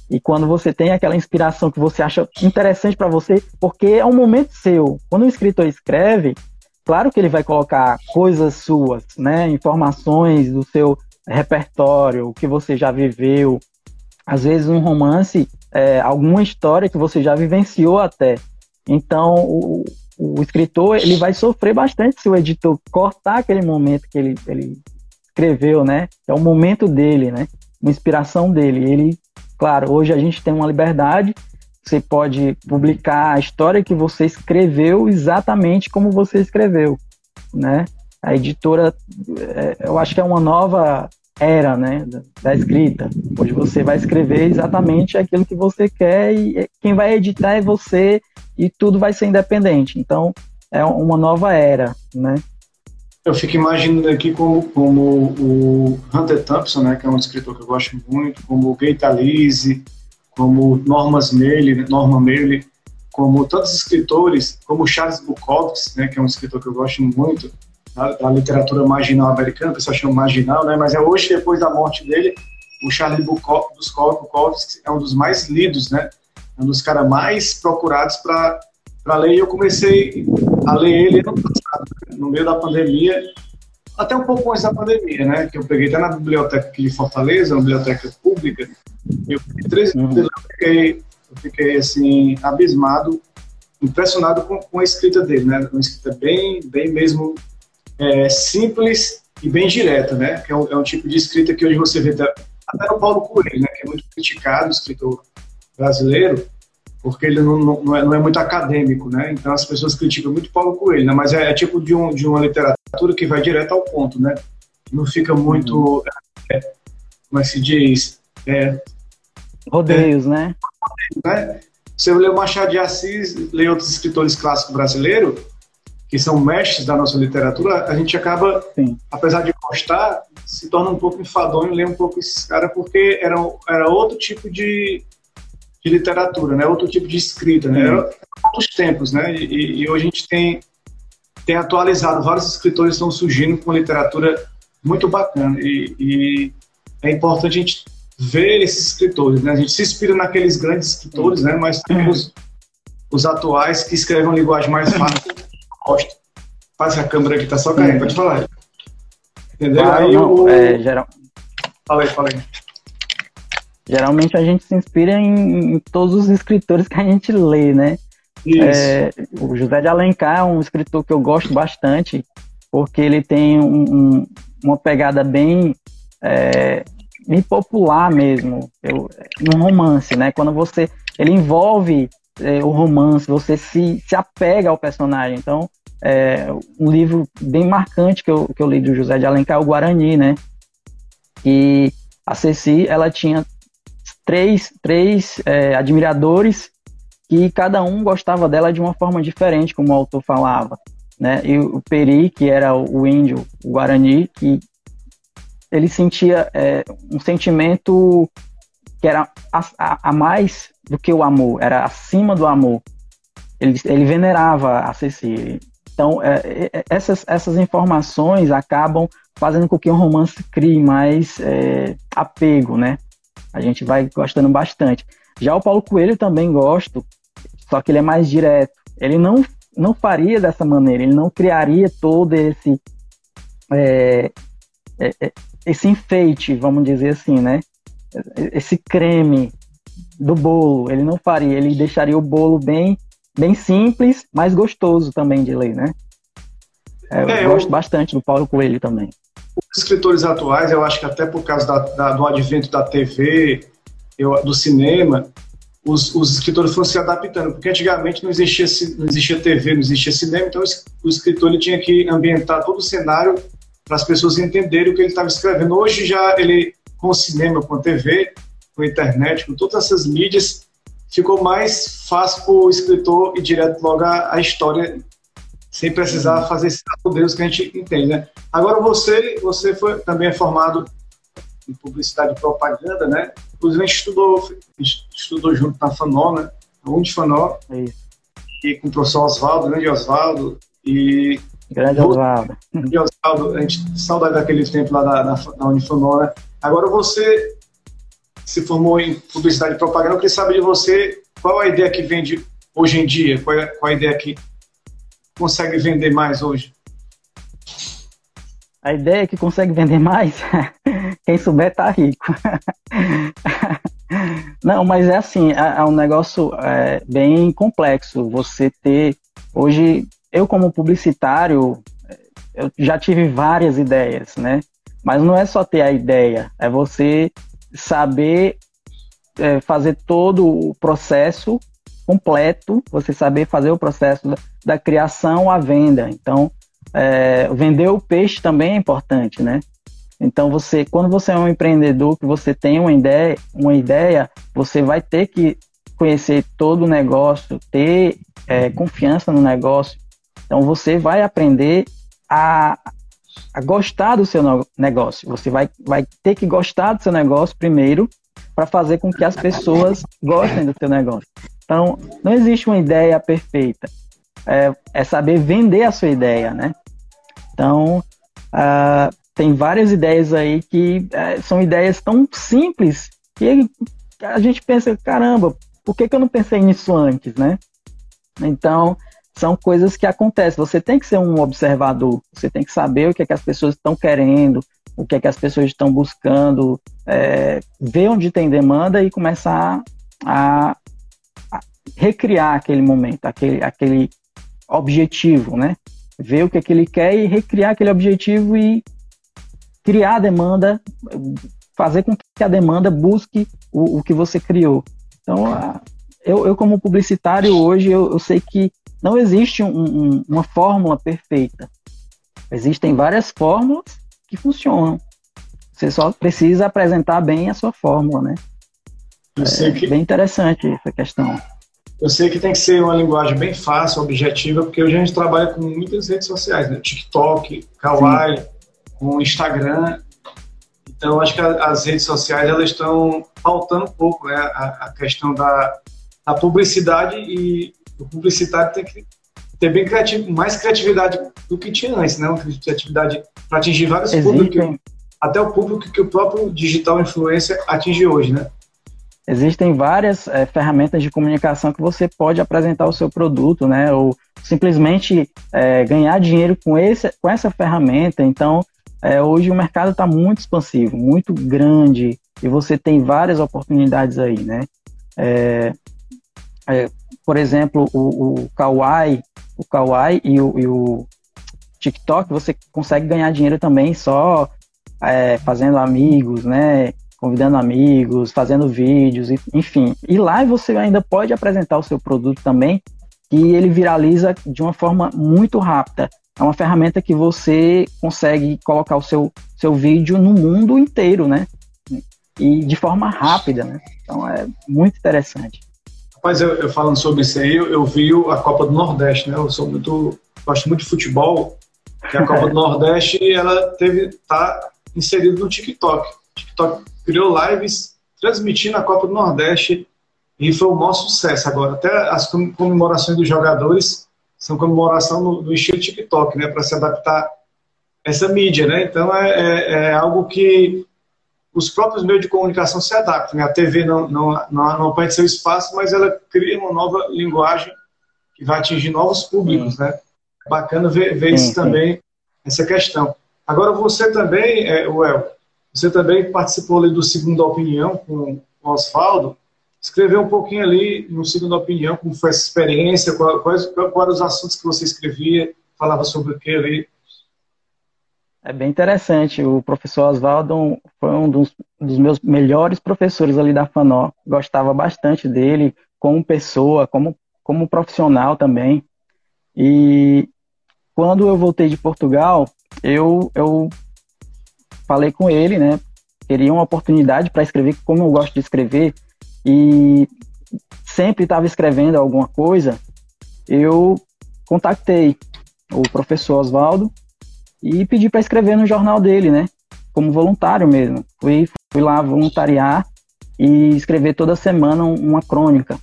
E quando você tem aquela inspiração que você acha interessante para você, porque é um momento seu. Quando o escritor escreve, claro que ele vai colocar coisas suas, né, informações do seu repertório, o que você já viveu. Às vezes um romance, é, alguma história que você já vivenciou até. Então o, o escritor ele vai sofrer bastante se o editor cortar aquele momento que ele, ele escreveu, né? É o momento dele, né? Uma inspiração dele. Ele, claro, hoje a gente tem uma liberdade. Você pode publicar a história que você escreveu exatamente como você escreveu, né? A editora, é, eu acho que é uma nova era, né, da escrita, onde você vai escrever exatamente aquilo que você quer e quem vai editar é você e tudo vai ser independente. Então, é uma nova era, né? Eu fico imaginando aqui como, como o Hunter Thompson, né, que é um escritor que eu gosto muito, como o Gay Talese, como Normas Mele, Norma Mele, como tantos escritores, como Charles Bukowski, né, que é um escritor que eu gosto muito, da, da literatura marginal americana, o pessoal chama marginal, né, mas é hoje, depois da morte dele, o Charles Bukowski é um dos mais lidos, né, é um dos caras mais procurados para ler, e eu comecei a ler ele ano passado, no meio da pandemia, até um pouco antes da pandemia, né? Que eu peguei até na biblioteca aqui de Fortaleza, uma biblioteca pública. Eu fiquei três uhum. eu fiquei, eu fiquei assim, abismado, impressionado com, com, a escrita dele, né? Uma escrita bem, bem mesmo é, simples e bem direta, né? Que é um, é um, tipo de escrita que hoje você vê até, até no Paulo Coelho, né? Que é muito criticado, escritor brasileiro, porque ele não, não, é, não, é, muito acadêmico, né? Então as pessoas criticam muito Paulo Coelho, né? Mas é, é tipo de, um, de uma literatura que vai direto ao ponto, né? Não fica muito, uhum. é, como é que se diz? É, Rodeios, né? né? Você lê o Machado de Assis, lê outros escritores clássicos brasileiros, que são mestres da nossa literatura, a gente acaba, Sim. apesar de gostar, se torna um pouco enfadonho ler um pouco esses caras, porque era, era outro tipo de, de literatura, né? Outro tipo de escrita, né? Era outros tempos, né? E, e, hoje a gente tem tem atualizado, vários escritores estão surgindo com literatura muito bacana e, e é importante a gente ver esses escritores, né? A gente se inspira naqueles grandes escritores, né? Mas tem os, os atuais que escrevem uma linguagem mais fácil. [LAUGHS] Gosto. Faz a câmera aqui, tá só caindo, pode falar. Entendeu? Ah, aí não, o... é, geral... Fala aí, fala aí. Geralmente a gente se inspira em, em todos os escritores que a gente lê, né? É, o José de Alencar é um escritor que eu gosto bastante, porque ele tem um, um, uma pegada bem, é, bem popular mesmo, eu, no romance, né? Quando você. Ele envolve é, o romance, você se, se apega ao personagem. Então, é, um livro bem marcante que eu, que eu li do José de Alencar é o Guarani, né? E a Ceci, ela tinha três, três é, admiradores que cada um gostava dela de uma forma diferente, como o autor falava. Né? E o Peri, que era o índio, o Guarani, que ele sentia é, um sentimento que era a, a, a, mais do que o amor, era acima do amor. Ele, ele venerava a Cecília. Então, é, é, essas, essas informações acabam fazendo com que o romance crie mais é, apego, né? A gente vai gostando bastante. Já o Paulo Coelho também gosto, só que ele é mais direto. Ele não, não faria dessa maneira, ele não criaria todo esse é, é, é esse enfeite, vamos dizer assim, né? Esse creme do bolo, ele não faria, ele deixaria o bolo bem bem simples, mas gostoso também de ler, né? É, eu, é, gosto bastante do Paulo Coelho também os escritores atuais, eu acho que até por causa da, da, do advento da TV, eu, do cinema, os, os, escritores foram se adaptando, porque antigamente não existia, não existia TV, não existia cinema, então o escritor ele tinha que ambientar todo o cenário para as pessoas entenderem o que ele estava escrevendo. Hoje já ele, com o cinema, com a TV, com a internet, com todas essas mídias, ficou mais fácil para o escritor ir direto logo à, à história sem precisar uhum. fazer esse Deus que a gente entende, né? Agora você, você foi também é formado em publicidade e propaganda, né? Inclusive a gente estudou, estudou junto na FANO, né? A Unifanó. É isso. E com o professor Oswaldo, grande Oswaldo. E Grande Oswaldo. Grande Oswaldo, a gente saudade daquele tempo lá da, Unifanó, né? Agora você se formou em publicidade e propaganda, eu queria saber de você qual a ideia que vende hoje em dia, qual, é, qual a ideia que consegue vender mais hoje? A ideia é que consegue vender mais, [LAUGHS] quem souber tá rico. [LAUGHS] Não, mas é assim, é, é um negócio é, bem complexo. Você ter hoje, eu como publicitário, eu já tive várias ideias, né? Mas não é só ter a ideia, é você saber é, fazer todo o processo completo, você saber fazer o processo da, da criação à venda. Então, é, vender o peixe também é importante, né? Então, você, quando você é um empreendedor, que você tem uma ideia, uma ideia, você vai ter que conhecer todo o negócio, ter é, confiança no negócio. Então, você vai aprender a, a gostar do seu negócio. Você vai, vai ter que gostar do seu negócio primeiro para fazer com que as pessoas gostem do seu negócio. Então, não existe uma ideia perfeita. É, é saber vender a sua ideia, né? Então, uh, tem várias ideias aí que uh, são ideias tão simples que a gente pensa, caramba, por que, que eu não pensei nisso antes, né? Então, são coisas que acontecem. Você tem que ser um observador, você tem que saber o que, é que as pessoas estão querendo, o que é que as pessoas estão buscando, é, ver onde tem demanda e começar a, a, recriar aquele momento, aquele, aquele objetivo, né? Ver o que, é que ele quer e recriar aquele objetivo e criar a demanda, fazer com que a demanda busque o, o que você criou. Então, a, eu, eu, como publicitário hoje, eu, eu sei que não existe um, um, uma fórmula perfeita. Existem várias fórmulas que funcionam. Você só precisa apresentar bem a sua fórmula, né? É que... bem interessante essa questão. Eu sei que tem que ser uma linguagem bem fácil, objetiva, porque hoje a gente trabalha com muitas redes sociais, né? TikTok, Kawaii, Sim. com Instagram. Então, acho que as redes sociais elas estão faltando um pouco né? a, a questão da, da publicidade e o publicitário tem que ter bem criativo, mais criatividade do que tinha antes, né? Uma criatividade para atingir vários públicos, até o público que o próprio digital influencer atinge hoje, né? Existem várias é, ferramentas de comunicação que você pode apresentar o seu produto, né? Ou simplesmente é, ganhar dinheiro com, esse, com essa ferramenta. Então, é, hoje o mercado está muito expansivo, muito grande, e você tem várias oportunidades aí, né? É, é, por exemplo, o, o Kawaii, o Kawaii e o, e o TikTok, você consegue ganhar dinheiro também só é, fazendo amigos, né? Convidando amigos, fazendo vídeos, enfim. E lá você ainda pode apresentar o seu produto também, e ele viraliza de uma forma muito rápida. É uma ferramenta que você consegue colocar o seu, seu vídeo no mundo inteiro, né? E de forma rápida, né? Então é muito interessante. Mas eu, eu, falando sobre isso aí, eu, eu, vi a Copa do Nordeste, né? Eu sou muito, gosto muito de futebol. E a Copa do [LAUGHS] Nordeste, ela teve, tá inserido no TikTok. O TikTok criou lives transmitindo a Copa do Nordeste e foi o maior sucesso agora. Até as comemorações dos jogadores são comemoração no, no estilo TikTok, né? Para se adaptar a essa mídia, né? Então é, é, é algo que os próprios meios de comunicação se adaptam. Né? A TV não, não, não, não pode seu espaço, mas ela cria uma nova linguagem que vai atingir novos públicos. Né? É bacana ver, ver isso também, essa questão. Agora, você também, é, Well, você também participou ali do Segunda Opinião com o Oswaldo. Escreveu um pouquinho ali no Segunda Opinião, como foi essa experiência, quais, quais, quais eram os assuntos que você escrevia, falava sobre o que ali. É bem interessante. O professor Oswaldo foi um dos, dos, meus melhores professores ali da FANO. Gostava bastante dele como pessoa, como, como profissional também. E quando eu voltei de Portugal, eu, eu falei com ele, né? Queria uma oportunidade para escrever, como eu gosto de escrever, e sempre estava escrevendo alguma coisa. Eu contactei o professor Oswaldo e pedi para escrever no jornal dele, né? Como voluntário mesmo. Fui, fui lá voluntariar e escrever toda semana uma crônica.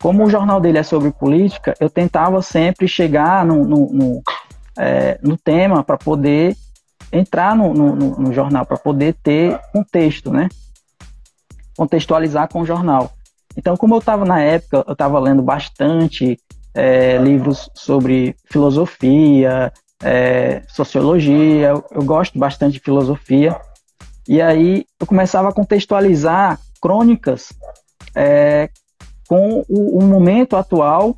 Como o jornal dele é sobre política, eu tentava sempre chegar no, no, no, é, no tema para poder entrar no, no jornal, para poder ter contexto, né? Contextualizar com o jornal. Então, como eu estava na época, eu estava lendo bastante é, livros sobre filosofia, é, sociologia, eu, eu, gosto bastante de filosofia. E aí eu começava a contextualizar crônicas é, com o, o, momento atual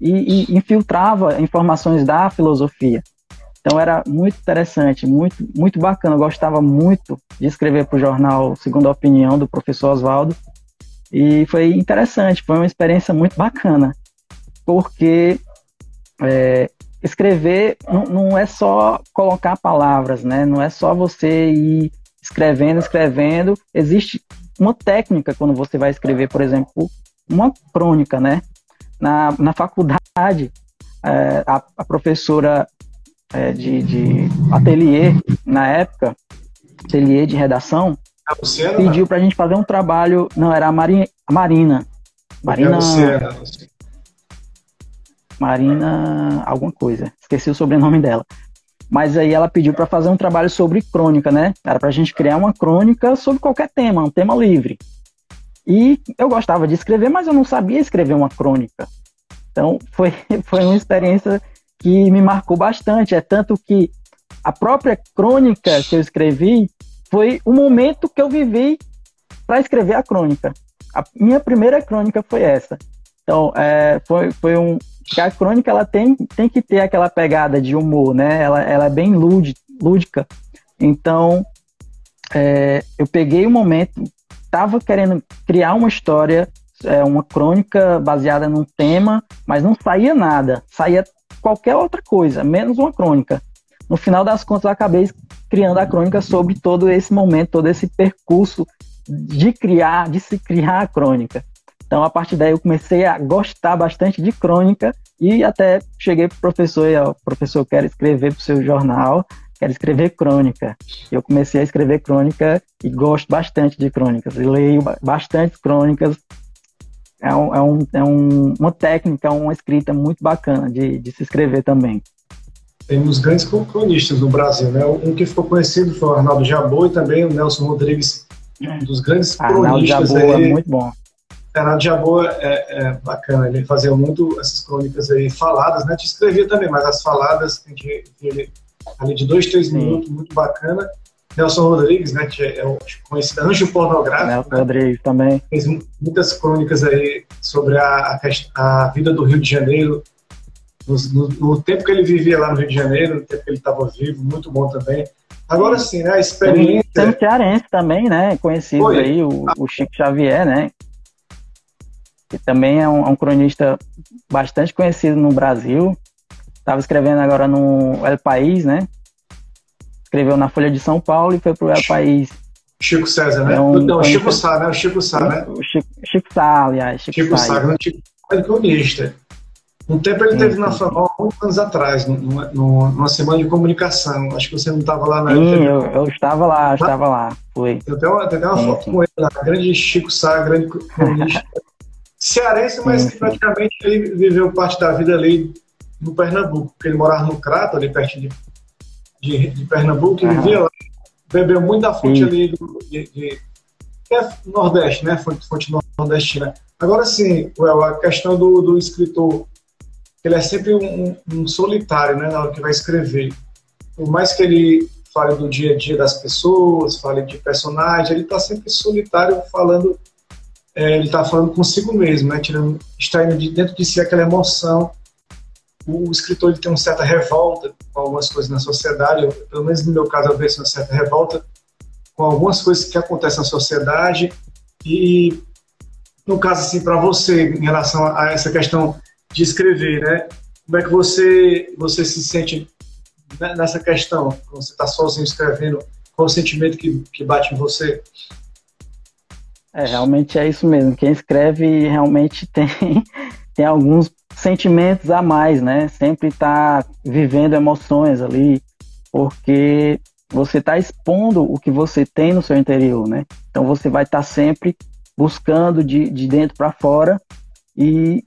e, e, infiltrava informações da filosofia. Então era muito interessante, muito, muito bacana. Eu gostava muito de escrever para o jornal Segunda Opinião do professor Oswaldo. E foi interessante, foi uma experiência muito bacana, porque é, escrever não, não, é só colocar palavras, né? Não é só você ir escrevendo, escrevendo. Existe uma técnica quando você vai escrever, por exemplo, uma crônica, né? Na, na faculdade, é, a, a, professora é, de, de ateliê, na época, ateliê de redação, pediu para a gente fazer um trabalho. Não, era a, Mari, a Marina. Marina. Marina alguma coisa, esqueci o sobrenome dela. Mas aí ela pediu para fazer um trabalho sobre crônica, né? Era para a gente criar uma crônica sobre qualquer tema, um tema livre. E eu gostava de escrever, mas eu não sabia escrever uma crônica. Então, [LAUGHS] foi, foi uma experiência que me marcou bastante. É tanto que a própria crônica que eu escrevi foi o momento que eu vivi para escrever a crônica. A minha primeira crônica foi essa. Então, é, foi, foi um. A crônica ela tem, tem que ter aquela pegada de humor, né? Ela, ela é bem lúdica. Então, é, eu peguei o um momento, estava querendo criar uma história, é, uma crônica baseada num tema, mas não saía nada. Saía qualquer outra coisa, menos uma crônica. No final das contas, eu acabei criando a crônica sobre todo esse momento, todo esse percurso de criar, de se criar a crônica. Então, a partir daí, eu comecei a gostar bastante de crônica e até cheguei para o professor e, o professor, quer escrever para o seu jornal, quer escrever crônica. Eu comecei a escrever crônica e gosto bastante de crônicas. Eu leio bastante crônicas. É, um, é, um, é um, uma técnica, uma escrita muito bacana de, de se escrever também temos grandes cronistas no Brasil, né? Um que ficou conhecido foi o Arnaldo Jabô e também o Nelson Rodrigues, um dos grandes Arnaldo cronistas. Jabô é aí. é muito bom. Arnaldo Jabô é, é, bacana, ele fazia muito essas crônicas aí faladas, né? Te escrevia também, mas as faladas, a gente ele, ali de dois, três Sim. minutos, muito bacana. Nelson Rodrigues, né, que é o conhecido anjo pornográfico. Nelson né? Rodrigues também. Fez muitas crônicas aí sobre a, a, a vida do Rio de Janeiro, no, no, no, tempo que ele vivia lá no Rio de Janeiro, no tempo que ele estava vivo, muito bom também. Agora sim, né, a experiência... Tem o cearense também, né, conhecido Foi. aí, o, o, Chico Xavier, né, que também é um, é um cronista bastante conhecido no Brasil, estava escrevendo agora no El País, né, escreveu na Folha de São Paulo e foi para o El País. Chico César, né? É um, Não, Chico Sá, né? O Chico Sá, né? O Chico, Chico Sá, aliás. Chico, Chico Sá, grande Chico é cronista. Um tempo ele teve na FAMOL, muitos anos atrás, numa, numa, semana de comunicação. Acho que você não estava lá na Sim, eu, eu, estava lá, eu estava lá. Foi. Eu tenho uma, tenho uma sim, foto sim. com ele lá, grande Chico Sá, grande comunista. [LAUGHS] Cearense, mas que praticamente ele viveu parte da vida ali no Pernambuco, porque ele morava no Crato, ali perto de, de, de Pernambuco, e vivia lá, bebeu muito da fonte sim. ali do, de, de é Nordeste, né? Fonte, fonte nordestina. Agora sim, a questão do, do escritor ele é sempre um, um, solitário, né, na hora que vai escrever. Por mais que ele fale do dia a dia das pessoas, fale de personagem, ele está sempre solitário falando, é, ele está falando consigo mesmo, né, tirando, extraindo de dentro de si aquela emoção. O, escritor ele tem uma certa revolta com algumas coisas na sociedade, eu, pelo menos no meu caso eu vejo uma certa revolta com algumas coisas que acontecem na sociedade e no caso assim para você em relação a essa questão de escrever, né? Como é que você, você se sente nessa questão? Quando você está sozinho escrevendo, qual o sentimento que, que bate em você? É, realmente é isso mesmo. Quem escreve realmente tem, [LAUGHS] tem alguns sentimentos a mais, né? Sempre está vivendo emoções ali, porque você está expondo o que você tem no seu interior, né? Então você vai estar tá sempre buscando de, de dentro para fora e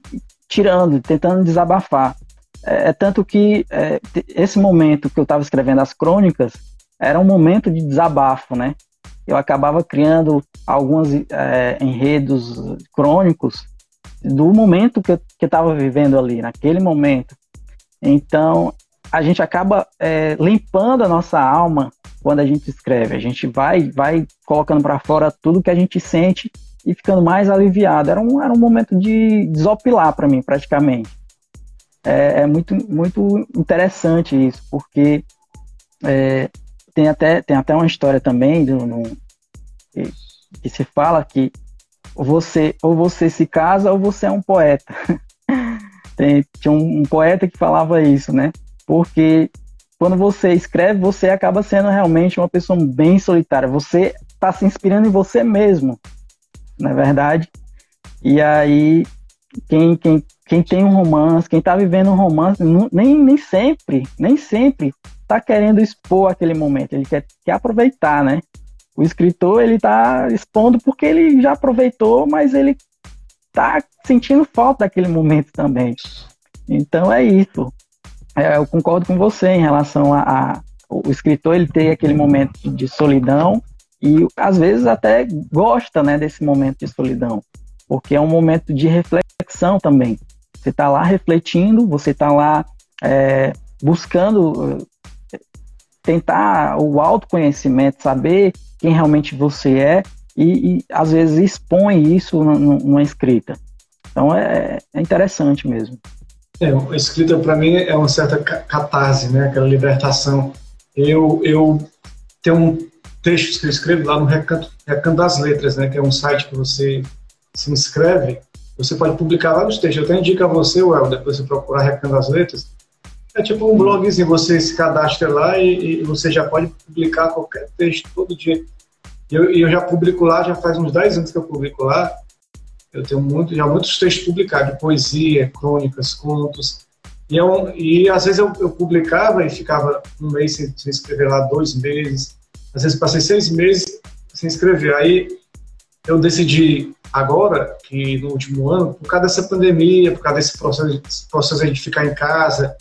tirando, tentando desabafar. É, é tanto que é, esse momento que eu estava escrevendo as crônicas era um momento de desabafo, né? Eu acabava criando alguns é, enredos crônicos do momento que eu estava vivendo ali, naquele momento. Então, a gente acaba é, limpando a nossa alma quando a gente escreve. A gente vai, vai colocando para fora tudo que a gente sente e ficando mais aliviado. Era um, era um momento de desopilar para mim, praticamente. É, é, muito, muito interessante isso, porque é, tem, até, tem até uma história também do, no, que, que se fala que você ou você se casa ou você é um poeta. [LAUGHS] tem, tinha um, um poeta que falava isso, né? Porque quando você escreve, você acaba sendo realmente uma pessoa bem solitária. Você está se inspirando em você mesmo na é verdade. E aí, quem, quem, quem tem um romance, quem está vivendo um romance, nem, nem sempre, nem sempre está querendo expor aquele momento, ele quer, quer aproveitar, né? O escritor, ele está expondo porque ele já aproveitou, mas ele está sentindo falta daquele momento também. Então é isso. É, eu concordo com você em relação a, a o escritor ele ter aquele momento de solidão e às vezes até gosta né, desse momento de solidão, porque é um momento de reflexão também. Você está lá refletindo, você está lá é, buscando tentar o autoconhecimento, saber quem realmente você é e, e às vezes expõe isso numa escrita. Então é, é interessante mesmo. É, a escrita para mim é uma certa catarse, né? Aquela libertação. Eu, eu tenho um texto que eu escrevo lá no Recanto, Recanto das Letras, né? Que é um site que você se inscreve, você pode publicar vários textos. Eu até indico a você, Well, depois você procurar Recanto das Letras. É tipo um blogzinho, você se cadastra lá e, e você já pode publicar qualquer texto todo dia. E eu, eu já publico lá, já faz uns 10 anos que eu publico lá. Eu tenho muito, já muitos textos publicados, de poesia, crônicas, contos. E, eu, e às vezes eu, eu publicava e ficava um mês sem, sem escrever lá, dois meses. Às vezes passei seis meses sem escrever. Aí eu decidi agora, que no último ano, por causa dessa pandemia, por causa desse processo, processo de ficar em casa,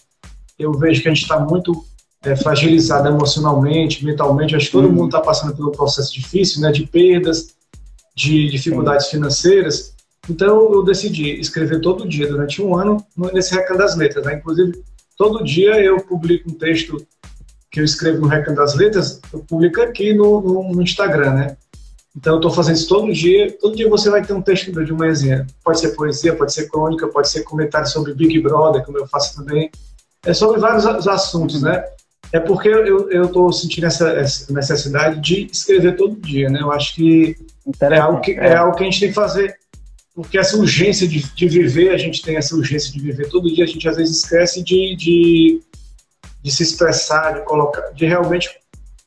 eu vejo que a gente está muito é, fragilizado emocionalmente, mentalmente. Acho que todo uhum. mundo está passando por um processo difícil, né, de perdas, de dificuldades financeiras. Então eu decidi escrever todo dia, durante um ano, nesse Recanto das Letras. Né? Inclusive, todo dia eu publico um texto que eu escrevo no Recanto das Letras, eu publico aqui no, no, no Instagram, né? Então eu estou fazendo isso todo dia. Todo dia você vai ter um texto de manhãzinha. Pode ser poesia, pode ser crônica, pode ser comentário sobre Big Brother, como eu faço também. É sobre vários assuntos, né? É porque eu estou sentindo essa, essa, necessidade de escrever todo dia, né? Eu acho que é algo que, é. é algo que a gente tem que fazer, porque essa urgência de, de viver, a gente tem essa urgência de viver todo dia, a gente às vezes esquece de, de, de se expressar, de colocar, de realmente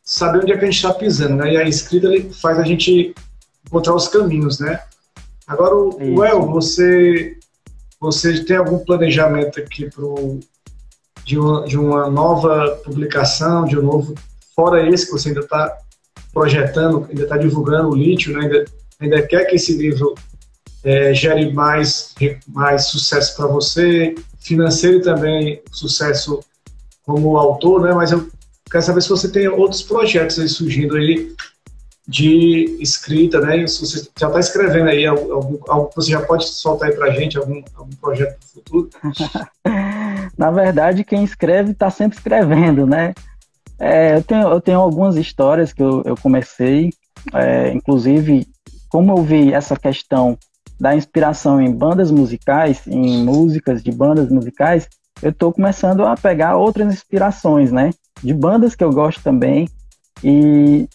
saber onde é que a gente está pisando, né? E a escrita faz a gente encontrar os caminhos, né? Agora, o El, você, você tem algum planejamento aqui pro, de, uma, de uma nova publicação, de um novo, fora esse que você ainda está projetando, ainda está divulgando o lítio, né? ainda, ainda quer que esse livro é, gere mais, mais sucesso para você, financeiro também, sucesso como autor, né? Mas eu Quero saber se você tem outros projetos aí surgindo aí de escrita, né? Se você já está escrevendo aí algo, algo você já pode soltar aí para gente, algum, algum projeto futuro? [LAUGHS] Na verdade, quem escreve está sempre escrevendo, né? É, eu, tenho, eu tenho algumas histórias que eu, eu comecei, é, inclusive, como eu vi essa questão da inspiração em bandas musicais, em músicas de bandas musicais, eu estou começando a pegar outras inspirações, né? De bandas que eu gosto também. E,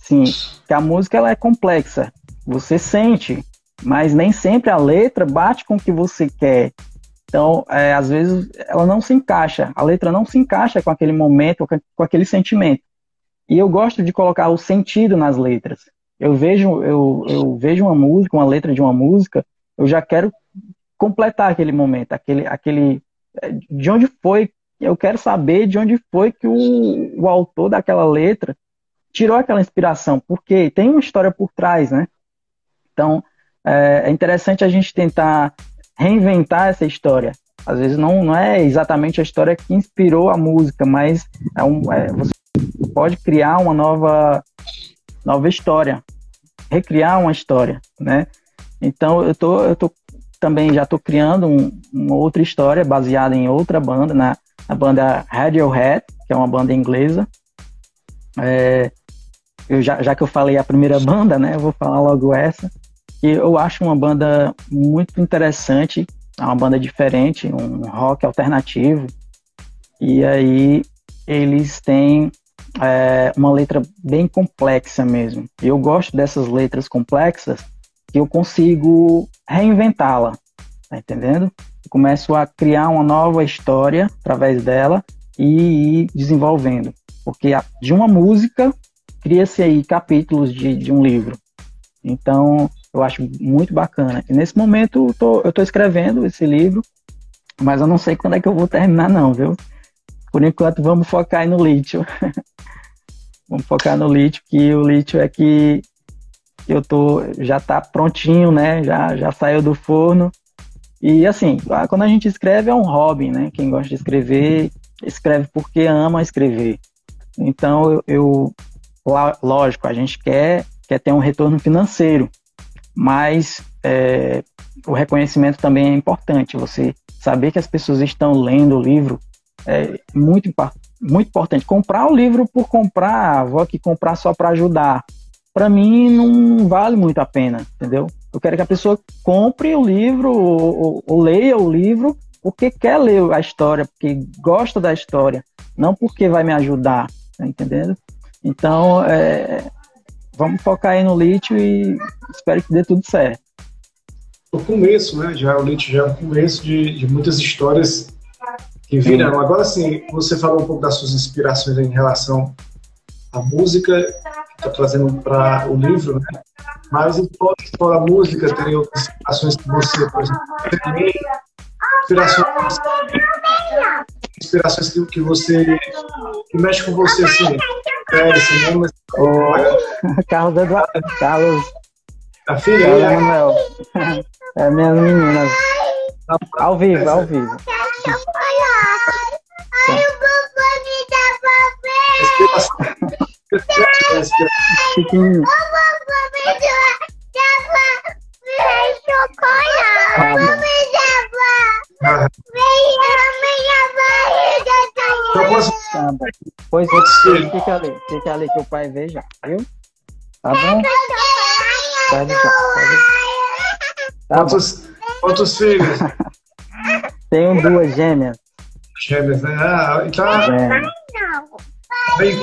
sim, que a música ela é complexa. Você sente, mas nem sempre a letra bate com o que você quer. Então, é, às vezes, ela não se encaixa. A letra não se encaixa com aquele momento, com aquele sentimento. E eu gosto de colocar o sentido nas letras. Eu vejo, eu, eu vejo uma música, uma letra de uma música, eu já quero completar aquele momento, aquele, aquele de onde foi, eu quero saber de onde foi que o, o autor daquela letra tirou aquela inspiração, porque tem uma história por trás, né? Então, é, é interessante a gente tentar reinventar essa história. Às vezes não, não é exatamente a história que inspirou a música, mas é um, é, você pode criar uma nova, nova história, recriar uma história, né? Então eu tô, eu tô também já estou criando um, uma outra história baseada em outra banda, na, na banda Radiohead, que é uma banda inglesa. É, eu já, já que eu falei a primeira [LAUGHS] banda, né, eu vou falar logo essa. E eu acho uma banda muito interessante, é uma banda diferente, um rock alternativo. E aí eles têm é, uma letra bem complexa mesmo. Eu gosto dessas letras complexas que eu consigo reinventá-la, tá entendendo? Eu começo a criar uma nova história através dela e ir desenvolvendo. Porque de uma música cria-se aí capítulos de, de um livro. Então, eu acho muito bacana. E nesse momento eu tô, eu tô escrevendo esse livro, mas eu não sei quando é que eu vou terminar não, viu? Por enquanto vamos focar aí no lítio. [LAUGHS] vamos focar no lítio, que o lítio é que eu tô já tá prontinho, né? Já já saiu do forno. E assim, quando a gente escreve é um hobby, né? Quem gosta de escrever, escreve porque ama escrever. Então eu, eu lógico, a gente quer quer ter um retorno financeiro, mas é, o reconhecimento também é importante. Você saber que as pessoas estão lendo o livro é muito, muito importante. Comprar o livro por comprar, vou aqui comprar só para ajudar, para mim não vale muito a pena, entendeu? Eu quero que a pessoa compre o livro ou, ou, ou leia o livro porque quer ler a história, porque gosta da história, não porque vai me ajudar, tá entendendo? Então, é, vamos focar aí no lítio e espero que dê tudo certo. O começo, né? Já o lítio já é o começo de, de muitas histórias que viram. Agora sim, você falou um pouco das suas inspirações em relação à música, que está trazendo para o livro, né? Mas enquanto for a música, tem outras inspirações que você, por exemplo, tem inspirações, inspirações que, que você que mexe com você assim, é, cinema, oh, Carlos Eduardo, Carlos, a filha, Carlos é, é minhas meninas, ao vivo, ao vivo. Chiquinho. Pois é, fica ali, fica ali que o pai veja, viu? Tá bom? Pode já, pode. Tá quantos, quantos filhos? [LAUGHS] Tenho duas gêmeas. Gêmeas, né? Ah, então. É. Bem,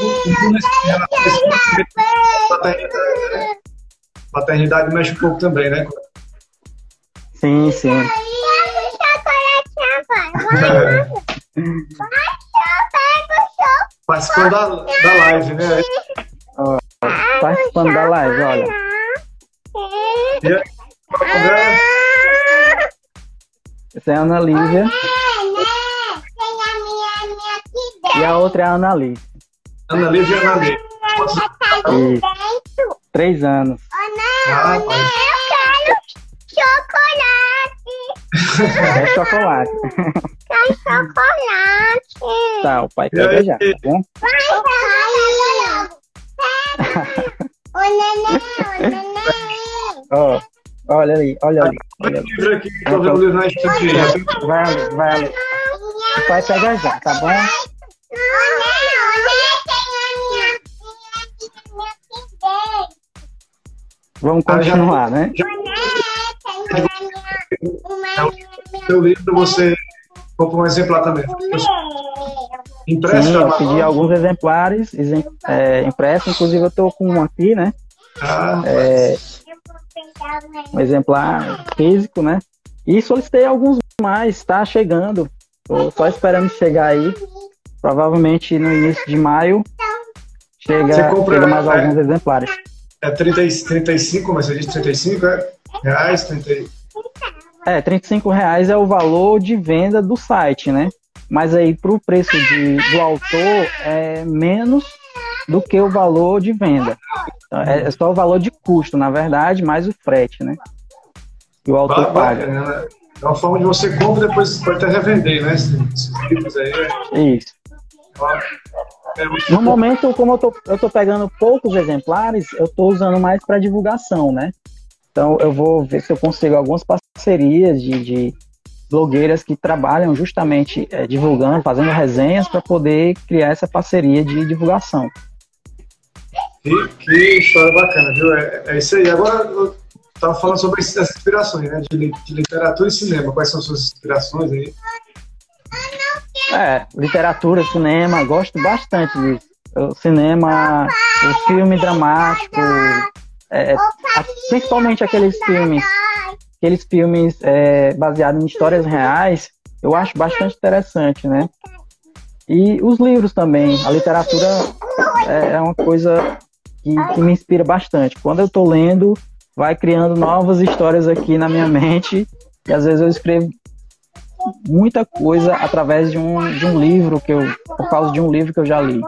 paternidade, paternidade mexe um pouco também, né? Sim, sim. Participando da, da live, né? Ó, participando da live, olha. Essa é a Ana Lívia. E a outra é a Ana Lívia. Ana Lívia e Ana Lívia. Três anos. Ah, É chocolate. [LAUGHS] Quer [LAUGHS] chocolate. Tá, o pai pega já, tá bom? Vai, vai, O neném, o neném. Ó, olha ali, olha ali. Olha ali. livro aqui, tô vendo livro na estante. Vai ali, vai ali. O pai pega já, tá bom? Vamos continuar, né? Seu livro você comprou um exemplar também. Impresso? Sim, eu pedi alguns exemplares é, impressos, inclusive eu estou com um aqui, né? Ah, é, um exemplar físico, né? E solicitei alguns mais, tá chegando. Tô só esperando chegar aí. Provavelmente no início de maio chega, compra, chega mais é, alguns exemplares. É 30, 35, mas você disse 35 é? Reais? 30... É, 35 reais é o valor de venda do site, né? Mas aí para o preço de, do autor é menos do que o valor de venda. Então, é, é só o valor de custo, na verdade, mais o frete, né? Que o autor paga. Né? É uma forma de você compra e depois pode até revender, né? Esses, esses livros aí. É... Isso. É no momento, como eu tô, eu tô pegando poucos exemplares, eu tô usando mais para divulgação, né? Então eu vou ver se eu consigo algumas parcerias de, de blogueiras que trabalham justamente é, divulgando, fazendo resenhas para poder criar essa parceria de divulgação. Que, que história bacana, viu? É, é, isso aí. Agora eu estava falando sobre essas inspirações, né? De, de, literatura e cinema. Quais são suas inspirações aí? É, literatura, cinema, gosto bastante disso. O cinema, o filme dramático, é, principalmente aqueles filmes, aqueles filmes é, baseados em histórias reais, eu acho bastante interessante, né? E os livros também, a literatura é, é uma coisa que, que me inspira bastante. Quando eu estou lendo, vai criando novas histórias aqui na minha mente e às vezes eu escrevo muita coisa através de um, de um livro que eu, por causa de um livro que eu já li.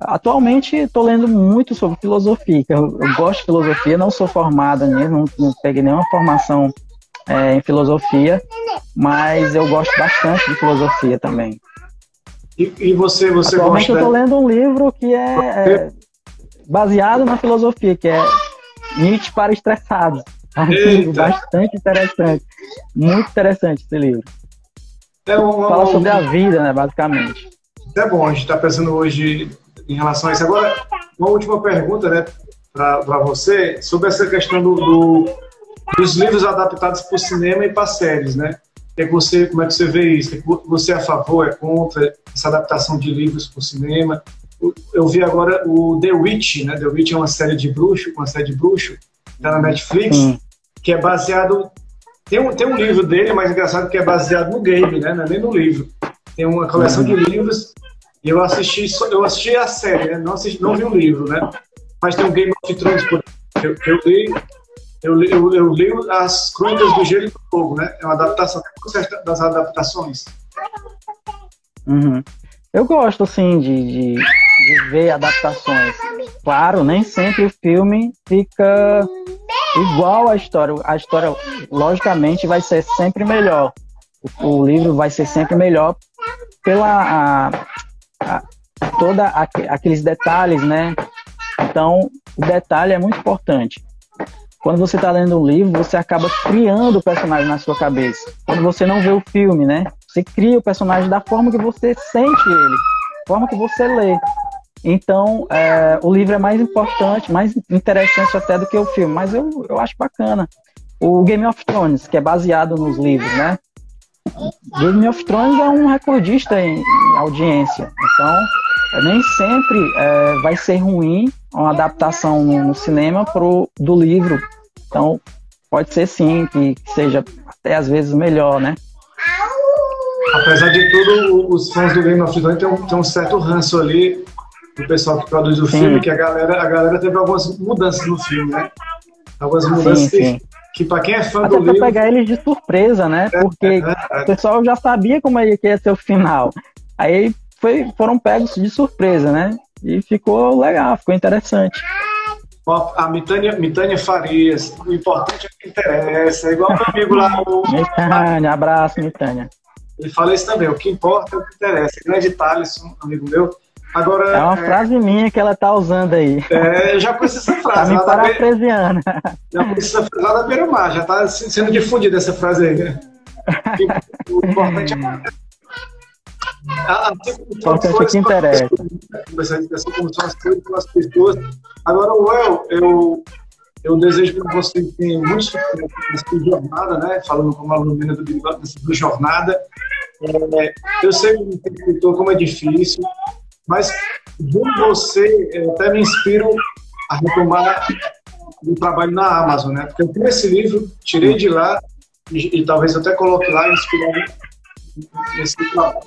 Atualmente estou lendo muito sobre filosofia, eu, eu, gosto de filosofia, não sou formada nisso, não, não peguei nenhuma formação é, em filosofia, mas eu gosto bastante de filosofia também. E, e você, você Atualmente gosta... eu estou lendo um livro que é, é, baseado na filosofia, que é Nietzsche para estressados. É um livro bastante interessante, muito interessante esse livro. É um, Fala sobre a vida, né, basicamente. É bom, a gente está pensando hoje em relação a isso. Agora, uma última pergunta, né, para você, sobre essa questão do, do, dos livros adaptados para o cinema e para séries, né? É que você, como é que você vê isso? É você é a favor, é contra essa adaptação de livros para o cinema? Eu vi agora o The Witch, né? The Witch é uma série de bruxo, uma série de bruxo, tá na Netflix, hum. que é baseado tem um, tem um livro dele, mais engraçado que é baseado no game, né? Não é nem no livro. Tem uma coleção de livros e eu assisti, eu assisti a série, né? Não, assisti, não vi o livro, né? Mas tem um Game of Thrones por eu, eu li, eu li, eu, eu li as Crônicas do Gelo e do Fogo, né? É uma adaptação das adaptações. Uhum. Eu gosto, assim, de, de, de ver adaptações. Claro, nem sempre o filme fica igual à história. A história, logicamente, vai ser sempre melhor. O, o livro vai ser sempre melhor pela a, a, toda a, aqueles detalhes, né? Então, o detalhe é muito importante. Quando você está lendo um livro, você acaba criando o personagem na sua cabeça. Quando você não vê o filme, né? Você cria o personagem da forma que você sente ele, da forma que você lê. Então, é, o livro é mais importante, mais interessante até do que o filme, mas eu, eu acho bacana. O Game of Thrones, que é baseado nos livros, né? Game of Thrones é um recordista em, em audiência, então nem sempre é, vai ser ruim uma adaptação no, no, cinema pro, do livro. Então, pode ser sim, que, que seja até às vezes melhor, né? Apesar de tudo, os fãs do Game of Thrones têm um, têm um certo ranço ali do pessoal que produz o sim. filme, que a galera, a galera teve algumas mudanças no filme, né? Algumas mudanças sim, sim. Que, para quem é fã Até do livro... pegar eles de surpresa, né? É, Porque é, é, o pessoal já sabia como ia ser o final. Aí foi, foram pegos de surpresa, né? E ficou legal, ficou interessante. A Mitânia, Mitânia Farias, o importante é o que interessa, é igual meu amigo lá. O... [LAUGHS] Mitânia, abraço, Mitânia. Ele fala isso também, o que importa é o que interessa. Grande Thaleson, amigo meu, Agora, é uma é... frase minha que ela tá usando aí. É, já conheci essa [LAUGHS] frase. tá me parafraseando. Já conheci essa frase lá da Beira-Mar, já tá sendo difundida essa frase aí. Né? [LAUGHS] O importante é como que interessa. Assim como são as coisas pessoas. Agora, Well, eu, eu desejo que você tenha muito sucesso nessa jornada, né? Falando como aluna do Bigode, nessa jornada. É, eu sei como é difícil, mas de você, eu até me inspiro a retomar o trabalho na Amazon, né? Porque eu tenho esse livro, tirei de lá e, e talvez até coloque lá e inspirar nesse trabalho.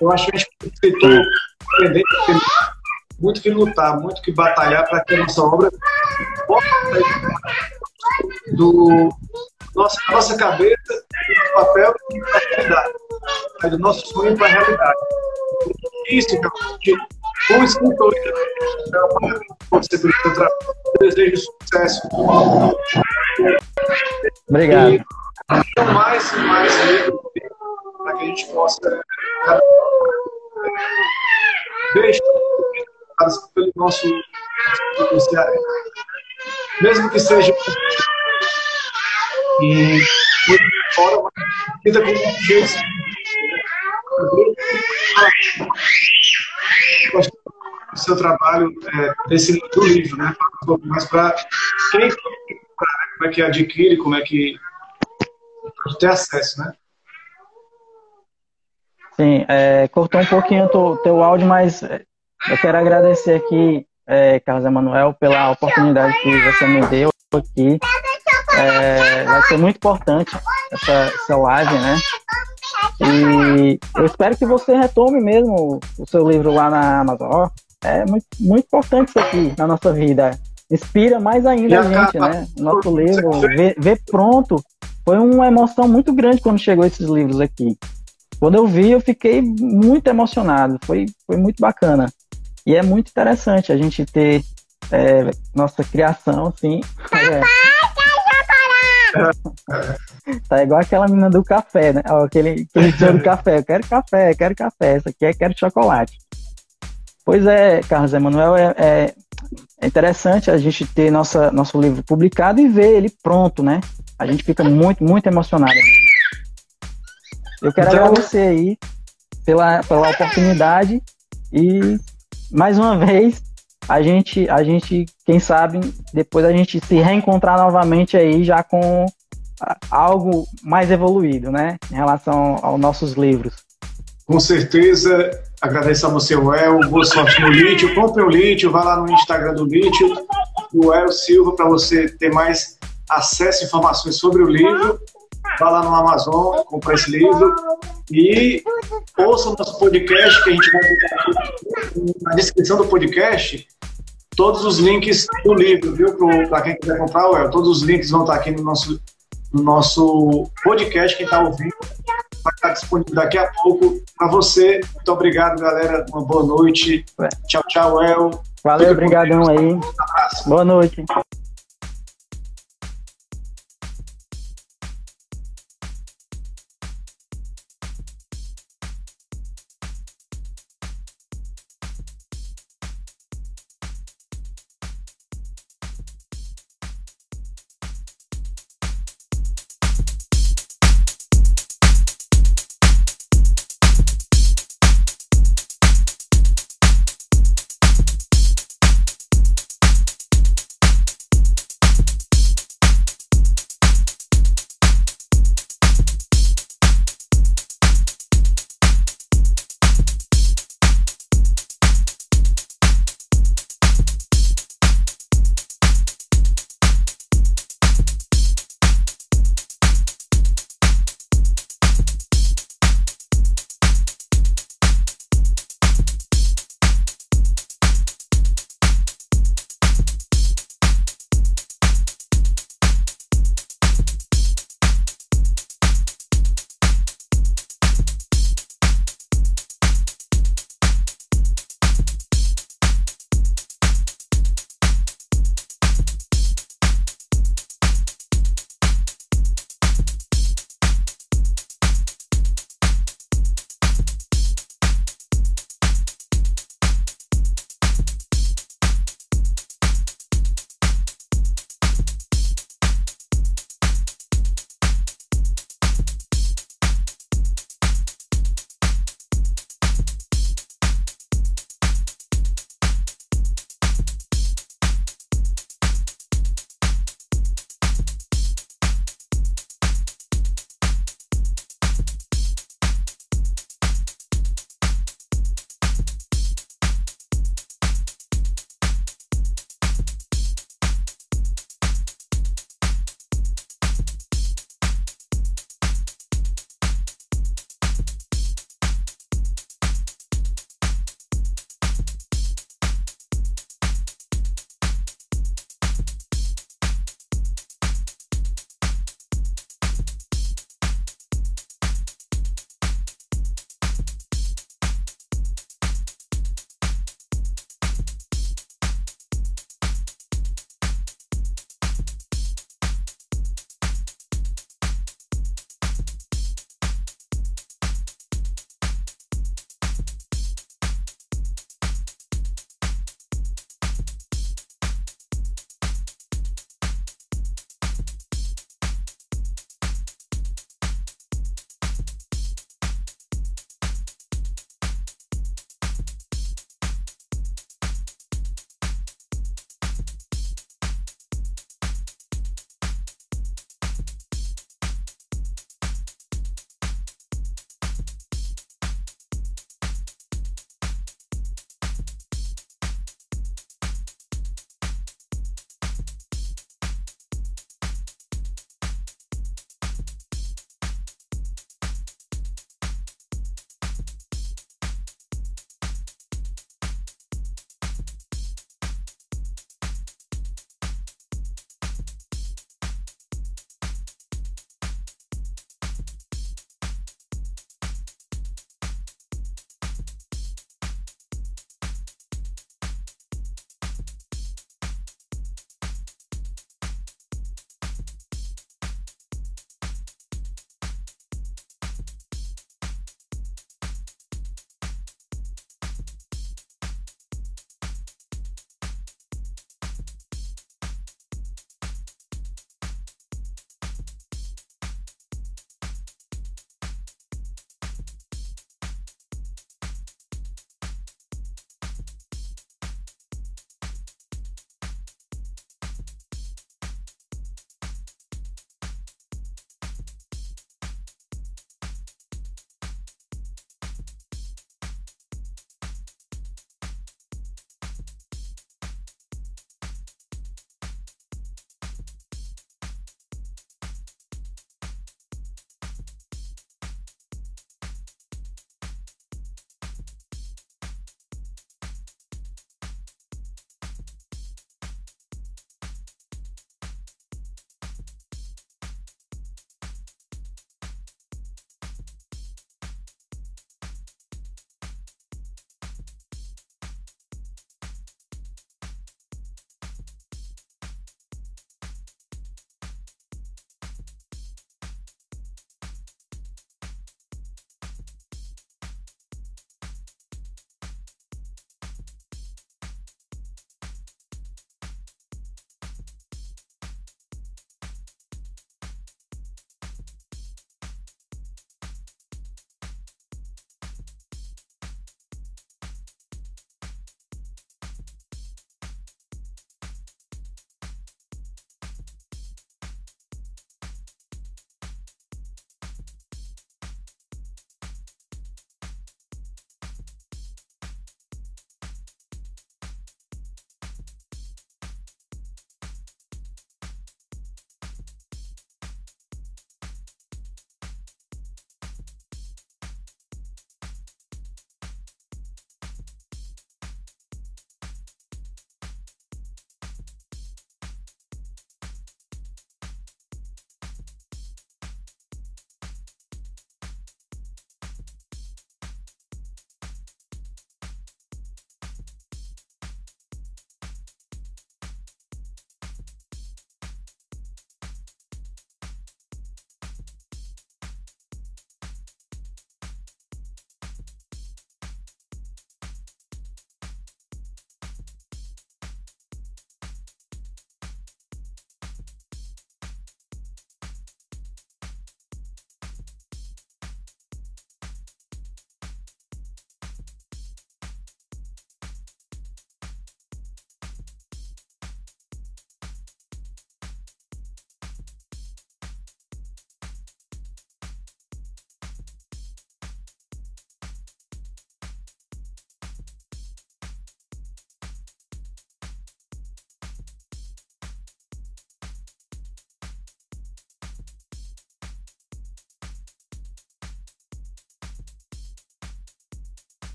Eu acho que a gente escritor independente tem muito que lutar, muito que batalhar para que a nossa obra do nossa, nossa cabeça, do papel e da realidade. do nosso sonho para a realidade difícil, que como escritor, você seu trabalho, desejo sucesso. Obrigado. E mais e mais para que a gente possa ver pelo nosso mesmo que seja e fora, mas com jeito o seu trabalho é, desse do livro, né? Um pouco mais para quem como é que adquire, como é que pode ter acesso, né? Sim, é, cortou um pouquinho o teu áudio, mas é, eu quero agradecer aqui, é, Carlos Emanuel, pela oportunidade que você me deu aqui. É, vai ser muito importante essa, essa live, né? E eu espero que você retome mesmo o seu livro lá na Amazon. É muito, muito importante isso aqui na nossa vida. Inspira mais ainda a gente, né? Nosso livro, ver, ver pronto. Foi uma emoção muito grande quando chegou esses livros aqui. Quando eu vi, eu fiquei muito emocionado. Foi, foi muito bacana. E é muito interessante a gente ter é, nossa criação, assim. É, [LAUGHS] tá igual aquela menina do café, né? Aquele, aquele senhor do café. Eu quero café, eu quero café. Essa aqui é quero chocolate. Pois é, Carlos Emanuel, é, é, é, interessante a gente ter nossa, nosso livro publicado e ver ele pronto, né? A gente fica muito, muito emocionado. Eu quero então... agradecer aí pela, pela oportunidade e mais uma vez a gente, a gente, quem sabe, depois a gente se reencontrar novamente aí já com algo mais evoluído, né, em relação aos nossos livros. Com certeza, agradeço a você, El, boa sorte no Lítio, compre o Lítio, vá lá no Instagram do Lítio, do El Silva, para você ter mais acesso a informações sobre o livro, vá lá no Amazon, compre esse livro e ouça o nosso podcast, que a gente vai botar aqui na descrição do podcast, todos os links do livro, viu? Para quem quiser comprar, well, todos os links vão estar aqui no nosso, no nosso podcast. Quem está ouvindo vai estar disponível daqui a pouco para você. Muito obrigado, galera. Uma boa noite. Tchau, tchau, El. Valeu, obrigadão aí. Boa noite.